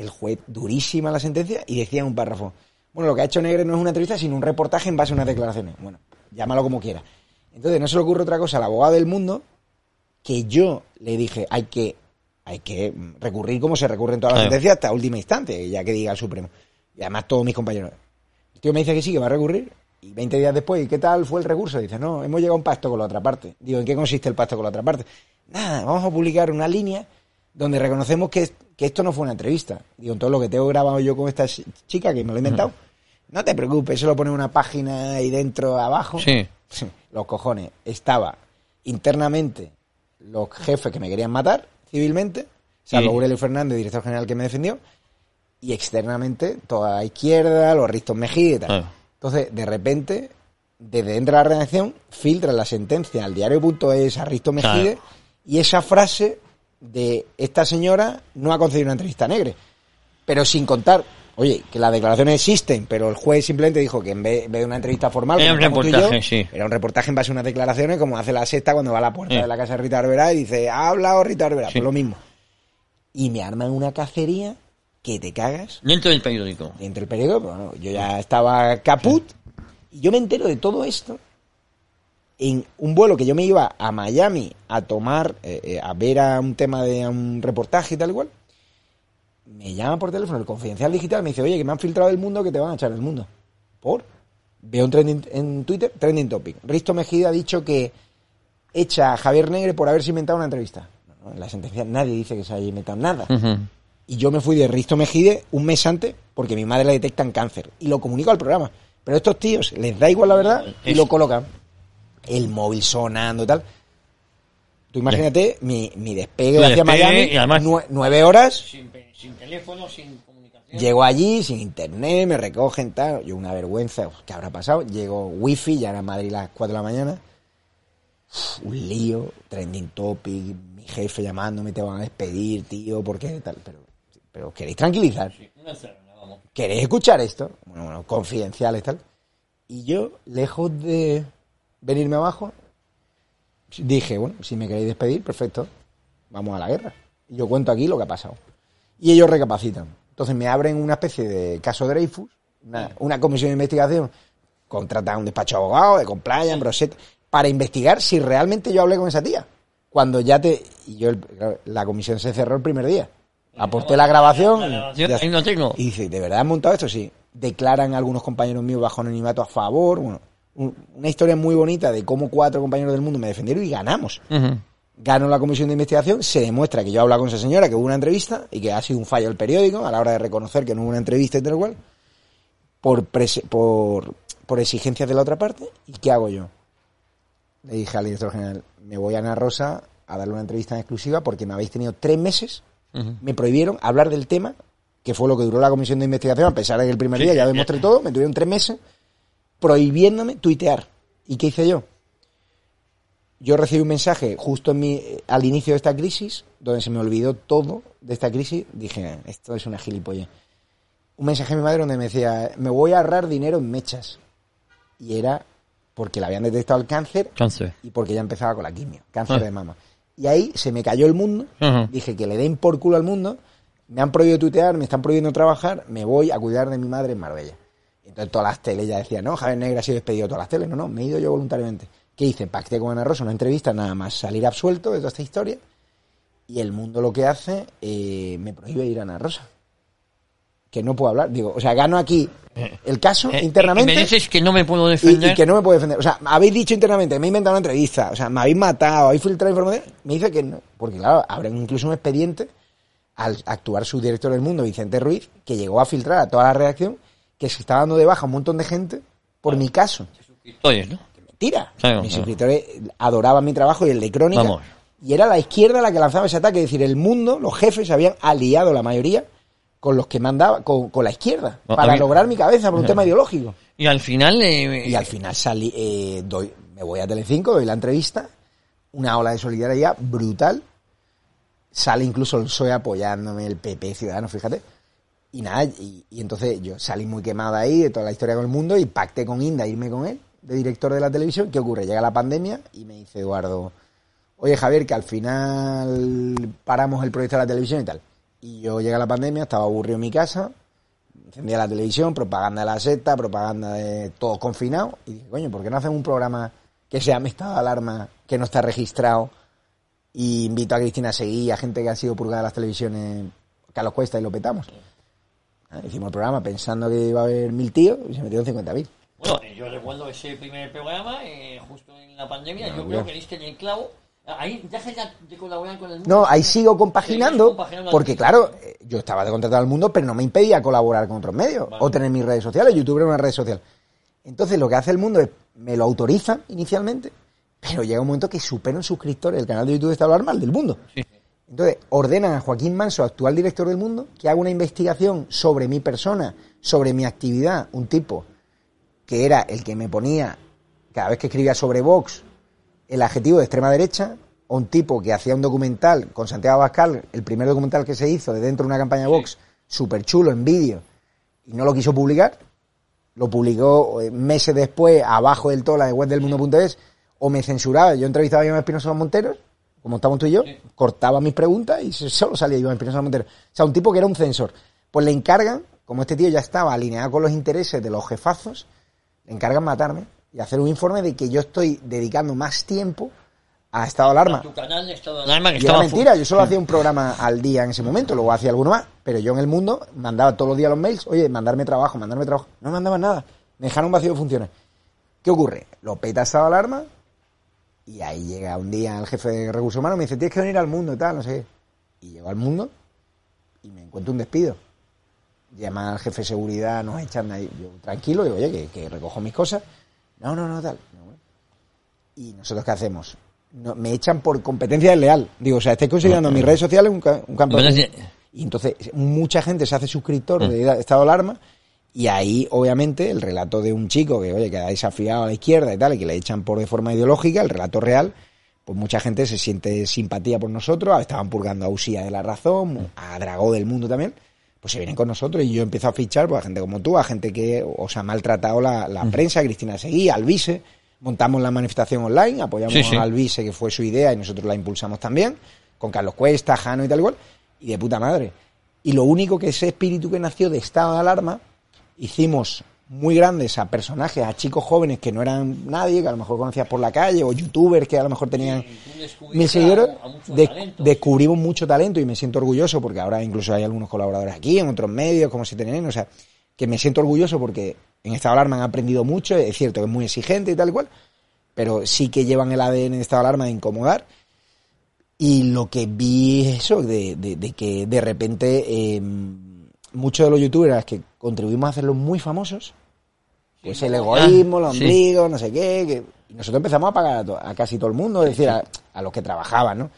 El juez, durísima la sentencia, y decía en un párrafo, bueno, lo que ha hecho Negre no es una entrevista, sino un reportaje en base a unas declaraciones. Bueno, llámalo como quiera. Entonces, no se le ocurre otra cosa al abogado del mundo que yo le dije, hay que, hay que recurrir como se recurre en todas las sentencias hasta última instancia, ya que diga el Supremo. Y además todos mis compañeros. El tío me dice que sí, que va a recurrir. Y 20 días después, ¿y qué tal fue el recurso? Dice, no, hemos llegado a un pacto con la otra parte. Digo, ¿en qué consiste el pacto con la otra parte? Nada, vamos a publicar una línea donde reconocemos que, que esto no fue una entrevista. Digo, todo lo que tengo grabado yo con esta ch- chica, que me lo he inventado, no te preocupes, eso lo pone en una página ahí dentro, abajo. Sí. Los cojones. Estaba internamente los jefes que me querían matar civilmente, salvo Sí. Aurelio Fernández, director general que me defendió, y externamente toda la izquierda, los Ristos Mejía y tal. Ah. Entonces, de repente, desde dentro de la redacción, filtra la sentencia al diario.es a Risto Mejide y esa frase de esta señora no ha concedido una entrevista a Negre. Pero sin contar, oye, que las declaraciones existen, pero el juez simplemente dijo que en vez, de una entrevista formal, Era un reportaje, yo, sí. era un reportaje en base a unas declaraciones como hace la sexta cuando va a la puerta Sí. de la casa de Rita Barberá y dice, ha hablado Rita Barberá, Sí. pues lo mismo. Y me arman una cacería que te cagas Dentro del periódico. dentro del periódico, bueno, yo ya estaba caput y yo me entero de todo esto en un vuelo que yo me iba a Miami a tomar, eh, eh, a ver a un tema de a un reportaje y tal igual. Me llama por teléfono el confidencial digital, me dice, oye, que me han filtrado del mundo, que te van a echar del mundo. ¿Por? Veo un trending en Twitter, trending topic. Risto Mejida ha dicho que echa a Javier Negre por haberse inventado una entrevista. No, en la sentencia nadie dice que se haya inventado nada. Y yo me fui de Risto Mejide un mes antes porque mi madre le detectan cáncer. Y lo comunico al programa. Pero a estos tíos les da igual la verdad y Es- lo colocan. El móvil sonando y tal. Tú imagínate mi, mi despegue hacia despegue Miami, y además- nue- nueve horas. Sin, sin teléfono, sin comunicación. Llego allí sin internet, me recogen, tal. Yo una vergüenza, ¿qué habrá pasado? Llego wifi, ya era en Madrid las 4 de la mañana. Uf, un lío, trending topic, mi jefe llamándome, te van a despedir, tío, ¿por qué tal? Pero, pero ¿queréis tranquilizar? Sí, una encerrona, vamos. ¿Queréis escuchar esto? Bueno, bueno, confidenciales tal. Y yo, lejos de venirme abajo, dije, bueno, si me queréis despedir, perfecto, vamos a la guerra. Y yo cuento aquí lo que ha pasado. Y ellos recapacitan. Entonces me abren una especie de caso Dreyfus, una, una comisión de investigación, contratan a un despacho de abogado, de compliance, para investigar si realmente yo hablé con esa tía. Cuando ya te... Y yo, la comisión se cerró el primer día. Aporté la grabación. Y dice, ¿de verdad han montado esto? Sí. Declaran algunos compañeros míos bajo anonimato a favor. Bueno, una historia muy bonita de cómo cuatro compañeros del mundo me defendieron y ganamos. Gano la comisión de investigación, se demuestra que yo he hablado con esa señora, que hubo una entrevista y que ha sido un fallo del periódico a la hora de reconocer que no hubo una entrevista y tal cual, por, por, por exigencias de la otra parte. ¿Y qué hago yo? Le dije al director general, me voy a Ana Rosa a darle una entrevista en exclusiva porque me habéis tenido tres meses me prohibieron hablar del tema, que fue lo que duró la comisión de investigación, a pesar de que el primer Sí, día ya demostré todo, me tuvieron tres meses prohibiéndome tuitear. ¿Y qué hice yo? Yo recibí un mensaje justo en mi, al inicio de esta crisis, donde se me olvidó todo de esta crisis. Dije, esto es una gilipollez. Un mensaje de mi madre donde me decía, me voy a ahorrar dinero en mechas. Y era porque le habían detectado el cáncer Cáncer. y porque ya empezaba con la quimio, cáncer Ah. de mama. Y ahí se me cayó el mundo, dije que le den por culo al mundo, me han prohibido tuitear, me están prohibiendo trabajar, me voy a cuidar de mi madre en Marbella. Entonces todas las teles ya decían, no, Javier Negra ha sido despedido de todas las teles. No, no, me he ido yo voluntariamente. ¿Qué hice? Pacté con Ana Rosa una entrevista, nada más salir absuelto de toda esta historia. Y el mundo lo que hace, eh, me prohíbe ir a Ana Rosa. Que no puedo hablar. Digo, o sea, gano aquí el caso Eh, internamente. y me dices que no me puedo defender. y que no me puede defender. O sea, habéis dicho internamente, me he inventado una entrevista, o sea, me habéis matado, habéis filtrado información. Me dice que no. Porque, claro, habrá incluso un expediente al actuar su director del mundo, Vicente Ruiz, que llegó a filtrar a toda la redacción que se está dando de baja un montón de gente por mi caso. Suscriptores, ¿no? Mentira. Claro, Mis claro. suscriptores adoraban mi trabajo y el de Crónica. Vamos. Y era la izquierda la que lanzaba ese ataque. Es decir, el mundo, los jefes se habían aliado, la mayoría, con los que mandaba, con, con la izquierda, para mí- lograr mi cabeza por un tema ideológico. Y al final... eh, Y al final salí, eh, doy, me voy a Telecinco, doy la entrevista, una ola de solidaridad brutal. Sale incluso el PSOE apoyándome, el PP Ciudadanos, fíjate. Y nada, y, y entonces yo salí muy quemado ahí de toda la historia con el mundo y pacté con Inda irme con él, de director de la televisión. ¿Qué ocurre? Llega la pandemia y me dice Eduardo, oye Javier, que al final paramos el proyecto de la televisión y tal. Y yo llega la pandemia, estaba aburrido en mi casa, encendía la televisión, propaganda de la secta, propaganda de todos confinados, y dije, coño, ¿por qué no hacen un programa que se llame de alarma, que no está registrado, y invito a Cristina a seguir, a gente que ha sido purgada de las televisiones, Carlos Cuesta, y lo petamos? Hicimos el programa pensando que iba a haber mil tíos, y se metieron 50.000. Bueno, eh, yo recuerdo ese primer programa, eh, justo en la pandemia, yo creo que diste en el clavo. Ahí dejas ya de colaborar con el mundo. No, ahí sigo compaginando, porque claro, eh, yo estaba de contratado al mundo, pero no me impedía colaborar con otros medios, Vale. o tener mis redes sociales, YouTube era una red social. Entonces lo que hace el mundo es, me lo autorizan inicialmente, pero llega un momento que supera en suscriptores el canal de YouTube de Estado Alarma al del mundo. Sí. Entonces, ordenan a Joaquín Manso, actual director del mundo, que haga una investigación sobre mi persona, sobre mi actividad, un tipo que era el que me ponía, cada vez que escribía sobre Vox, el adjetivo de extrema derecha, o un tipo que hacía un documental con Santiago Abascal, el primer documental que se hizo de dentro de una campaña de Vox, súper chulo en vídeo, y no lo quiso publicar, lo publicó eh, meses después, abajo del todo, la de web del mundo.es, o me censuraba. Yo entrevistaba a Iván Espinosa Monteros, como estamos tú y yo, cortaba mis preguntas y solo salía Iván Espinosa Monteros. O sea, un tipo que era un censor. Pues le encargan, como este tío ya estaba alineado con los intereses de los jefazos, le encargan matarme y hacer un informe de que yo estoy dedicando más tiempo a estado de alarma. Tu canal de estado de alarma que Y era estaba mentira, yo solo hacía un programa al día en ese momento, luego hacía alguno más, pero yo en el mundo mandaba todos los días los mails, oye, mandarme trabajo, mandarme trabajo. No me mandaban nada, me dejaron vacío de funciones. ¿Qué ocurre? Lo peta estado de alarma y ahí llega un día el jefe de recursos humanos me dice, tienes que venir al mundo y tal, no sé qué. Y llego al mundo y me encuentro un despido. Llama al jefe de seguridad, nos echan de ahí. Yo tranquilo, digo, oye, que, que recojo mis cosas. No, no, no, tal. No, bueno. ¿Y nosotros qué hacemos? No, me echan por competencia desleal. Digo, o sea, estáis considerando mis redes sociales un, un campo Y entonces mucha gente se hace suscriptor de estado de alarma y ahí, obviamente, el relato de un chico que, oye, que ha desafiado a la izquierda y tal, y que le echan por de forma ideológica, el relato real, pues mucha gente se siente simpatía por nosotros, estaban purgando a Usía de la Razón, a Dragó del Mundo también, pues se vienen con nosotros y yo empiezo a fichar pues, a gente como tú, a gente que os ha maltratado la, la prensa, Cristina Seguí, Alvise, montamos la manifestación online, apoyamos Sí, sí. a Alvise, que fue su idea, y nosotros la impulsamos también, con Carlos Cuesta, Jano y tal igual, y de puta madre. Y lo único que ese espíritu que nació de estado de alarma, hicimos muy grandes a personajes, a chicos jóvenes que no eran nadie, que a lo mejor conocías por la calle, o youtubers que a lo mejor tenían mil seguidores, de- descubrimos mucho talento y me siento orgulloso porque ahora incluso hay algunos colaboradores aquí, en otros medios, como se tienen, o sea, que me siento orgulloso porque en estado de alarma han aprendido mucho, es cierto que es muy exigente y tal y cual, pero sí que llevan el ADN de estado de alarma de incomodar. Y lo que vi es eso, de, de- de que de repente eh, muchos de los youtubers los que contribuimos a hacerlos muy famosos, pues el egoísmo, los sí. ombligos, no sé qué, que nosotros empezamos a pagar a, to- a casi todo el mundo, es decir, a, a los que trabajaban, ¿no?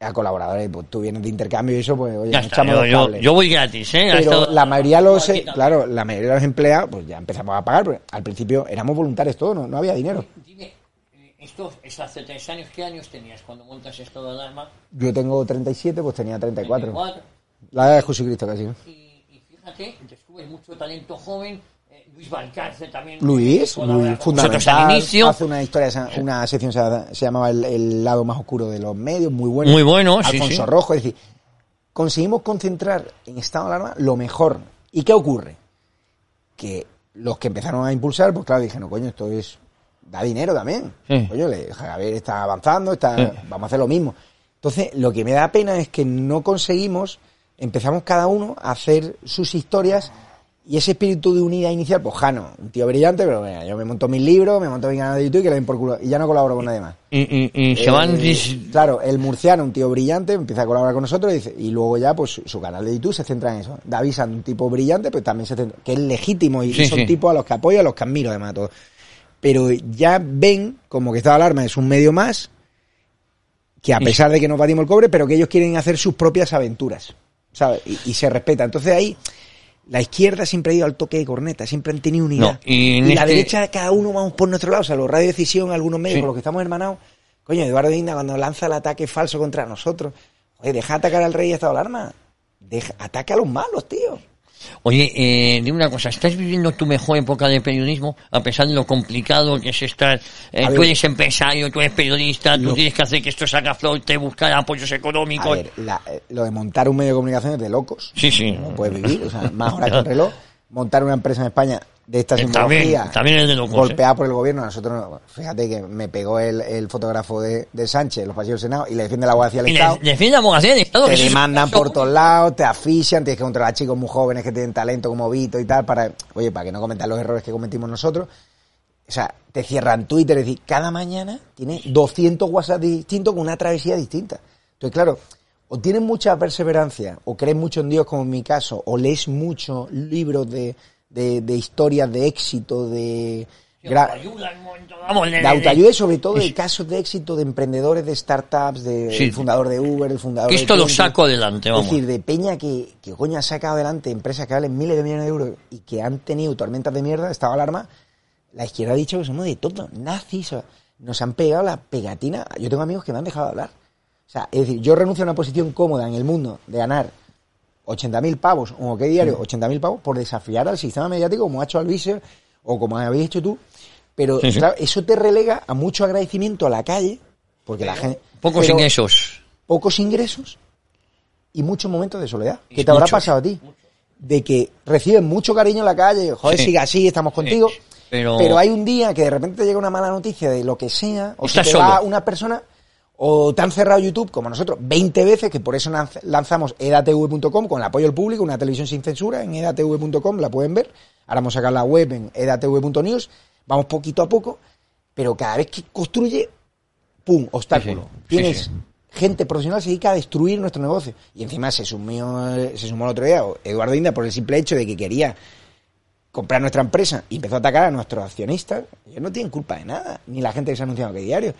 A colaboradores, pues tú vienes de intercambio y eso, pues oye, Ya nos está, yo, los yo, yo voy gratis, ¿eh? Pero la mayoría de los, eh, claro, la mayoría de los empleados, pues ya empezamos a pagar, porque al principio éramos voluntarios todos, no, no había dinero. Dime, eh, esto es hace tres años, ¿qué años tenías cuando montas estado de alarma? Yo tengo 37, pues tenía 34. 34. La edad de Jesucristo casi, ¿no? Y, y fíjate, descubres mucho talento joven. eh, Luis Valcárcel también. Luis, fundamental. inicio. Hace una historia, una sección se, se llamaba el, el lado más oscuro de los medios, muy bueno. Muy bueno, sí, Alfonso sí. Rojo, es decir, conseguimos concentrar en estado de alarma lo mejor. ¿Y qué ocurre? Que los que empezaron a impulsar, pues claro, dije, no, coño, esto es, da dinero también. Sí. Coño, Javier está avanzando, está, Sí. vamos a hacer lo mismo. Entonces, lo que me da pena es que no conseguimos, empezamos cada uno a hacer sus historias y ese espíritu de unidad inicial, pues Jano, un tío brillante, pero bueno, yo me monto mis libros, me monto mi canal de YouTube y que le den por culo. Y ya no colaboro con nadie más. Y, y, y se van. Eh, dis- claro, el murciano, un tío brillante, empieza a colaborar con nosotros y, dice- y luego ya, pues su, su canal de YouTube se centra en eso. David Sanz, un tipo brillante, pero también se centra, que es legítimo y, son sí. tipos a los que apoyo, a los que admiro además todos. Pero ya ven como que esta alarma es un medio más, que a pesar de que nos batimos el cobre, pero que ellos quieren hacer sus propias aventuras, ¿sabes? Y, y se respeta. Entonces ahí, la izquierda siempre ha ido al toque de corneta, siempre han tenido unidad. No, y la este- derecha, cada uno vamos por nuestro lado, o sea, los Radio Decisión, algunos medios Sí. con los que estamos hermanados. Coño, Eduardo Inda cuando lanza el ataque falso contra nosotros, oye, deja atacar al rey y estado de alarma. Deja, ataca a los malos, tío. Oye, eh, dime una cosa, ¿estás viviendo tu mejor época de periodismo? A pesar de lo complicado que es estar. eh, A tú ver. eres empresario, tú eres periodista, tú Lo- tienes que hacer que esto salga a flote, buscar apoyos A económicos. ver, la- eh, lo de montar un medio de comunicación es de locos. Sí, sí. No puedes vivir, o sea, más horas que un reloj. Montar una empresa en España de esta Eh, simbología, también- también es de locos, golpeada por el gobierno. Nosotros, no- fíjate que me pegó el, el fotógrafo de, de Sánchez los pasillos del Senado y le defiende la Guardia del Estado. le- defiende la abogacía del Estado. te demandan por todos lados, te asfixian, tienes que controlar a chicos muy jóvenes que tienen talento como Vito y tal, para, oye, para que no cometan los errores que cometimos nosotros. O sea, te cierran Twitter, es decir, cada mañana tienes 200 WhatsApp distintos con una travesía distinta. Entonces, claro, o tienes mucha perseverancia, o crees mucho en Dios, como en mi caso, o lees mucho libros de, de, de historias de éxito, de, Gra- Ayuda, un momento, vamos, de autoayuda y sobre todo de casos de éxito de emprendedores, de startups, de Sí. el fundador de Uber, el fundador Que de esto lo saco adelante, Es vamos. decir, de peña que, que coño ha sacado adelante empresas que valen miles de millones de euros y que han tenido tormentas de mierda, estado alarma, la izquierda ha dicho que somos de todo, nazis, o- nos han pegado la pegatina. Yo tengo amigos que me han dejado de hablar. O sea, es decir, yo renuncio a una posición cómoda en el mundo de ganar 80.000 pavos, o qué diario, 80.000 pavos, por desafiar al sistema mediático como ha hecho Alviser o como habéis hecho tú. Pero, Sí, sí. claro, eso te relega a mucho agradecimiento a la calle, porque la gente... Pocos pero- ingresos. pocos ingresos y muchos momentos de soledad. ¿Qué te habrá pasado a ti? De que recibes mucho cariño en la calle, joder, Sí. sigue así, estamos contigo. Sí, pero- hay un día que de repente te llega una mala noticia de lo que sea, o se va una persona, o te han cerrado YouTube, como nosotros, 20 veces, que por eso lanz- lanzamos edatv.com con el apoyo del público, una televisión sin censura, en edatv.com la pueden ver. Ahora vamos a sacar la web en edatv.news, vamos poquito a poco, pero cada vez que construye, ¡pum! obstáculo. Sí, sí. Tienes Sí, gente profesional que se dedica a destruir nuestro negocio. Y encima se sumó, eh, se sumó el otro día Eduardo Inda por el simple hecho de que quería comprar nuestra empresa y empezó a atacar a nuestros accionistas. Ellos no tienen culpa de nada, ni la gente que se ha anunciado que diario.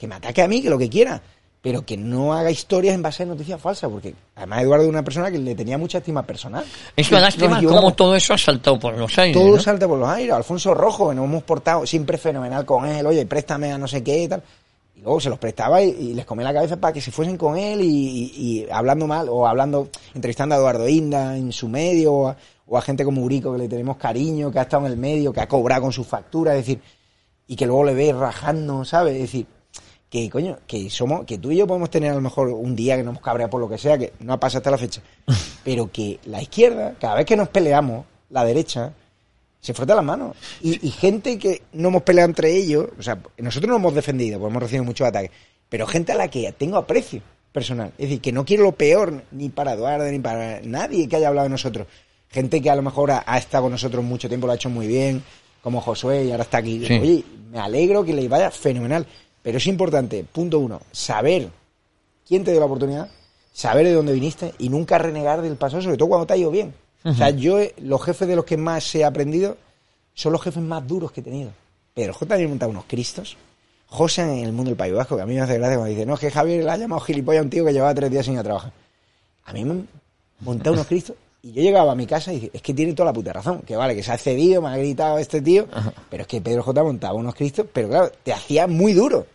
Que me ataque a mí, que lo que quiera, pero que no haga historias en base a noticias falsas, porque además Eduardo es una persona que le tenía mucha estima personal. Es una lástima cómo todo eso ha saltado por los aires. Todo ¿no? salta por los aires. Alfonso Rojo, que nos hemos portado siempre fenomenal con él. Oye, préstame a no sé qué y tal. Y luego se los prestaba y, y les comía la cabeza para que se fuesen con él y, y- y hablando mal o hablando, entrevistando a Eduardo Inda en su medio o a, o a gente como Urico que le tenemos cariño, que ha estado en el medio, que ha cobrado con su factura, es decir, y que luego le ves rajando, ¿sabes? Es decir, que coño, que somos, que tú y yo podemos tener a lo mejor un día que nos cabrea por lo que sea, que no ha pasado hasta la fecha, pero que la izquierda, cada vez que nos peleamos, la derecha, se frota las manos. Y, y gente que no hemos peleado entre ellos, o sea, nosotros no hemos defendido, porque hemos recibido muchos ataques, pero gente a la que tengo aprecio personal. Es decir, que no quiero lo peor ni para Eduardo ni para nadie que haya hablado de nosotros. Gente que a lo mejor ha, ha estado con nosotros mucho tiempo, lo ha hecho muy bien, como Josué y ahora está aquí. Sí. Oye, me alegro que le vaya fenomenal. Pero es importante, punto uno, saber quién te dio la oportunidad, saber de dónde viniste y nunca renegar del pasado, sobre todo cuando te ha ido bien. O sea, yo, los jefes de los que más he aprendido son los jefes más duros que he tenido. Pedro J. también montado unos cristos. José en el mundo del País Vasco, que a mí me hace gracia cuando dice, no, es que Javier le ha llamado gilipollas a un tío que llevaba tres días sin ir a trabajar. A mí me han montado unos cristos y yo llegaba a mi casa y dije, es que tiene toda la puta razón, que vale, que se ha cedido, me ha gritado este tío, pero es que Pedro J. montaba unos cristos, pero claro, te hacía muy duro.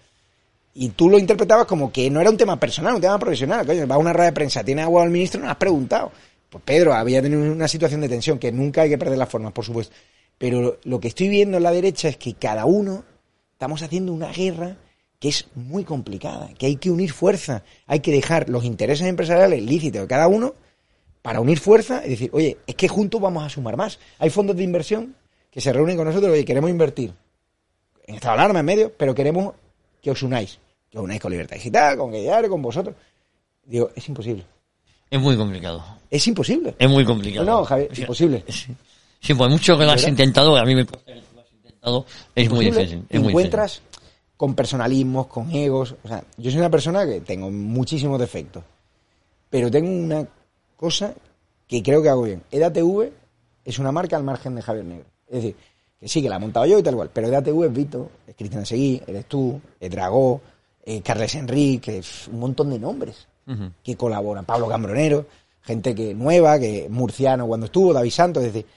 Y tú lo interpretabas como que no era un tema personal, un tema profesional. Coño, va a una rueda de prensa, tiene agua al ministro, no has preguntado. Pues Pedro había tenido una situación de tensión, que nunca hay que perder las formas, por supuesto. Pero lo que estoy viendo en la derecha es que cada uno estamos haciendo una guerra que es muy complicada, que hay que unir fuerzas, hay que dejar los intereses empresariales lícitos de cada uno para unir fuerzas y decir, oye, es que juntos vamos a sumar más. Hay fondos de inversión que se reúnen con nosotros, oye, queremos invertir en esta alarma en medio, pero queremos que os unáis, que os unáis con Libertad Digital, con Guillar, con vosotros. Digo, es imposible. Es muy complicado. Es imposible. Es muy complicado. No, no, Javier, es imposible. Sí, por mucho que lo has ¿Verdad? intentado, a mí me cuesta que lo has intentado, es muy difícil. Es muy encuentras con personalismos, con egos. O sea, yo soy una persona que tengo muchísimos defectos, pero tengo una cosa que creo que hago bien. EDATV es una marca al margen de Javier Negro. Es decir, que sí, que la he montado yo y tal cual, pero EDATV es Vito, es Cristina Seguí, eres tú, es Dragó, es Carles Enrique, es un montón de nombres que colaboran. Pablo Cambronero, gente que nueva, que murciano cuando estuvo, David Santos, es decir,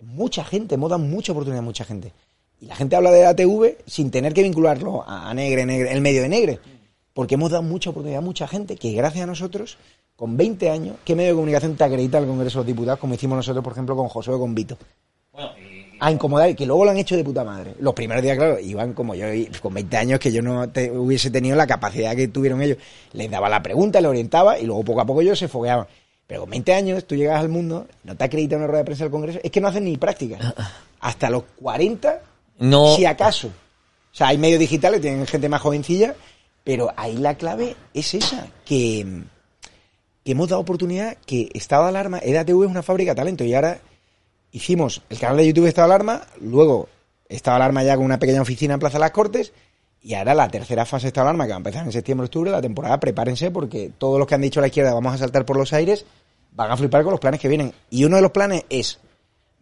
mucha gente, hemos dado mucha oportunidad a mucha gente. Y la gente habla de la TV sin tener que vincularlo a, a Negre, Negre, el medio de Negre. Porque hemos dado mucha oportunidad a mucha gente que gracias a nosotros, con 20 años, ¿qué medio de comunicación te acredita al Congreso de los Diputados? Como hicimos nosotros, por ejemplo, con José o con Vito. A incomodar, y que luego lo han hecho de puta madre. Los primeros días, claro, iban como yo, y con 20 años, que yo no te- hubiese tenido la capacidad que tuvieron ellos. Les daba la pregunta, le orientaba, y luego poco a poco ellos se fogueaban. Pero con 20 años, tú llegas al mundo, no te acredita una rueda de prensa del Congreso, es que no hacen ni práctica. Hasta los 40, No, si acaso. O sea, hay medios digitales, tienen gente más jovencilla, pero ahí la clave es esa, que, que hemos dado oportunidad, que Estado de Alarma, EDATV es una fábrica de talento, y ahora hicimos el canal de YouTube Estado de Alarma, luego Estado de Alarma ya con una pequeña oficina en Plaza de las Cortes, y ahora la tercera fase de Estado de Alarma, que va a empezar en septiembre-octubre, la temporada, prepárense, porque todos los que han dicho a la izquierda vamos a saltar por los aires, van a flipar con los planes que vienen. Y uno de los planes es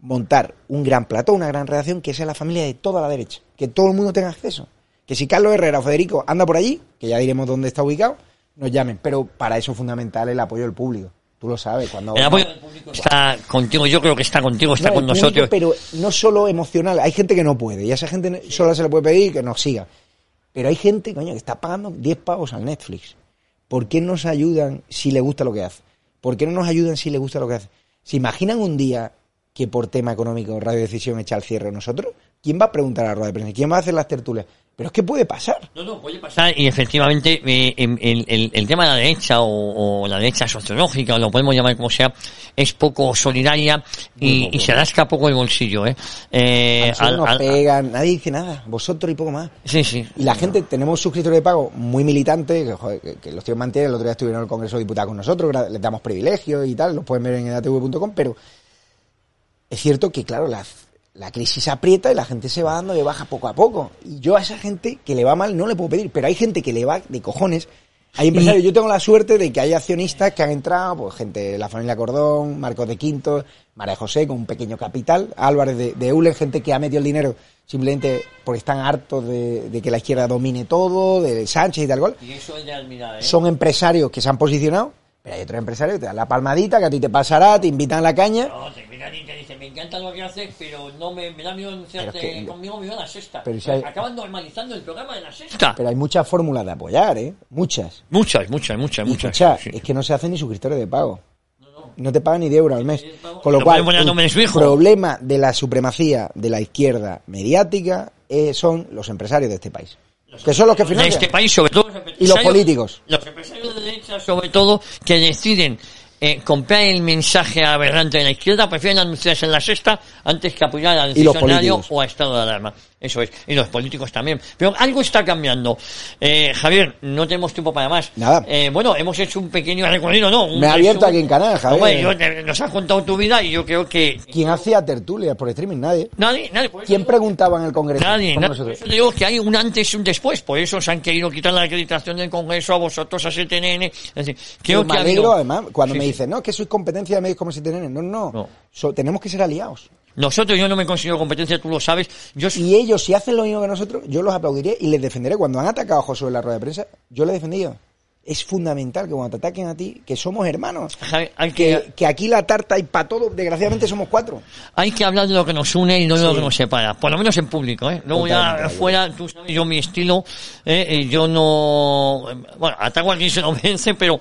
montar un gran plató, una gran redacción que sea la familia de toda la derecha, que todo el mundo tenga acceso. Que si Carlos Herrera o Federico anda por allí, que ya diremos dónde está ubicado, nos llamen. Pero para eso es fundamental el apoyo del público. Tú lo sabes. Cuando El apoyo del público está contigo, yo creo que está contigo, está No, con público, nosotros. Pero no solo emocional, hay gente que no puede, y a esa gente solo se le puede pedir que nos siga. Pero hay gente, coño, que está pagando 10 pavos al Netflix. ¿Por qué nos ayudan si le gusta lo que hace? ¿Por qué no nos ayudan si le gusta lo que hace? ¿Se imaginan un día que por tema económico Radio Decisión echa al cierre nosotros? ¿Quién va a preguntar a la rueda de prensa? ¿Quién va a hacer las tertulias? Pero es que puede pasar. No, no, puede pasar y efectivamente eh, em, el, el- el tema de la derecha o, o la derecha sociológica, o lo podemos llamar como sea, es poco solidaria y, y se rasca poco el bolsillo. ¿eh? Eh, al- nos al- pegan, nadie dice nada, vosotros y poco más. sí, sí. Y la gente, tenemos suscriptores de pago muy militantes, que, joder, que, que los tíos mantienen, el otro día estuvieron en el Congreso de Diputados con nosotros, les damos privilegios y tal, los pueden ver en edatv.com, pero es cierto que, claro, la, la crisis aprieta y la gente se va dando de baja poco a poco. Y yo a esa gente que le va mal no le puedo pedir, pero hay gente que le va de cojones. Hay empresarios, yo tengo la suerte de que hay accionistas que han entrado, pues gente de la familia Cordón, Marcos de Quinto, María José con un pequeño capital, Álvarez de, de Eulen, gente que ha metido el dinero simplemente porque están hartos de, de que la izquierda domine todo, de Sánchez y tal cual. Y eso ¿eh? Son empresarios que se han posicionado, pero hay otros empresarios que te dan la palmadita, que a ti te pasará, te invitan a la caña. No, te miran y te dicen, me encanta lo que haces, pero no me, me da miedo anunciarte Pero es que- conmigo, me voy a la sexta. Pero si hay- Acaban normalizando el programa de la sexta. Pero hay muchas fórmulas de apoyar, ¿eh? Muchas. Muchas, muchas, muchas, Y muchas. escucha, sí. es que no se hacen ni suscriptores de pago. No te pagan ni de euro al mes. Con lo cual, el problema de la supremacía de la izquierda mediática eh, son los empresarios de este país. Que son los que de financian. este país, sobre todo los Y los políticos. Los empresarios de derecha, sobre todo, que deciden eh, comprar el mensaje aberrante de la izquierda, prefieren anunciarse en la sexta antes que apoyar al decisionario o a estado de alarma. Eso es. Y los políticos también. Pero algo está cambiando. Eh, Javier, no tenemos tiempo para más. Nada. Eh, bueno, hemos hecho un pequeño recorrido, ¿no? Un Me ha abierto aquí en Canal, Javier. Hombre, yo te- nos has contado tu vida y yo creo que... ¿Quién hacía tertulias por streaming? Nadie. Nadie, nadie. eso ¿Quién preguntaba en el Congreso? Nadie, nosotros. te digo que hay un antes y un después. Por eso se han querido quitar la acreditación del Congreso a vosotros, a CTNN. Es decir, creo que ha habido- además, cuando Sí, me. Dicen, no, que sois competencia de medios como si tienen. No, no, No. So- tenemos que ser aliados. Nosotros, yo no me considero competencia, tú lo sabes. Yo soy- Y ellos, si hacen lo mismo que nosotros, yo los aplaudiré y les defenderé. Cuando han atacado a Josué en la rueda de prensa, yo les he defendido. Es fundamental que cuando te ataquen a ti, que somos hermanos. Hay Que, que, que aquí la tarta y para todo, desgraciadamente somos cuatro. hay que hablar de lo que nos une y no de lo que nos separa. Por lo menos en público, ¿eh? Luego ya Totalmente. fuera, tú sabes, yo mi estilo, eh, yo no, bueno, ataco a quien se lo vence, pero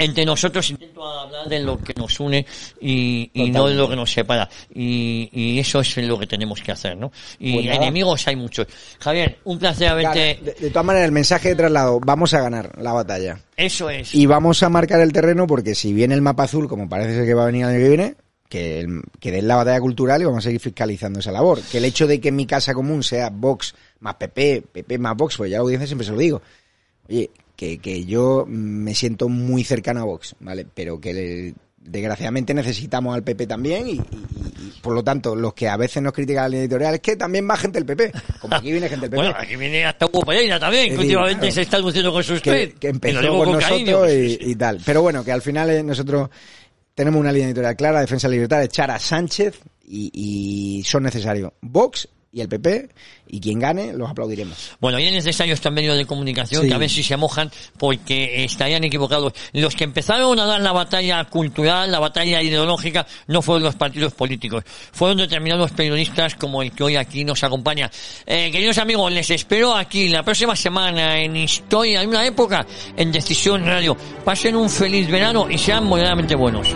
entre nosotros intento hablar de lo que nos une y, y no de lo que nos separa. Y, y eso es lo que tenemos que hacer, ¿no? Y Pues enemigos hay muchos. Javier, un placer haberte... De, de todas maneras, el mensaje de traslado, vamos a ganar la batalla. Eso es. Y vamos a marcar el terreno porque si viene el mapa azul, como parece ser que va a venir el año que viene, que, el- que den la batalla cultural y vamos a seguir fiscalizando esa labor. Que el hecho de que en mi casa común sea Vox más PP, PP más Vox, pues ya la audiencia siempre se lo digo. Oye, que, que yo me siento muy cercano a Vox, ¿vale? Pero que le- desgraciadamente necesitamos al PP también y, y- y, por lo tanto los que a veces nos critican la línea editorial es que también va gente del PP, como aquí viene gente del PP. Bueno, aquí viene hasta Hugo Pereira también, que últimamente se está luciendo con sus que, que empezó con nosotros sí, y, tal. Pero bueno, que al final eh, nosotros tenemos una línea editorial clara, defensa libertad, echar a Sánchez y, y son necesarios Vox y el PP y quien gane los aplaudiremos. Bueno, y es necesario estos medios de comunicación Sí. que a ver si se mojan porque estarían equivocados. Los que empezaron a dar la batalla cultural, la batalla ideológica, no fueron los partidos políticos, fueron determinados periodistas como el que hoy aquí nos acompaña. Eh, queridos amigos, les espero aquí la próxima semana en Historia, en una época, en Decisión Radio. Pasen un feliz verano y sean moderadamente buenos.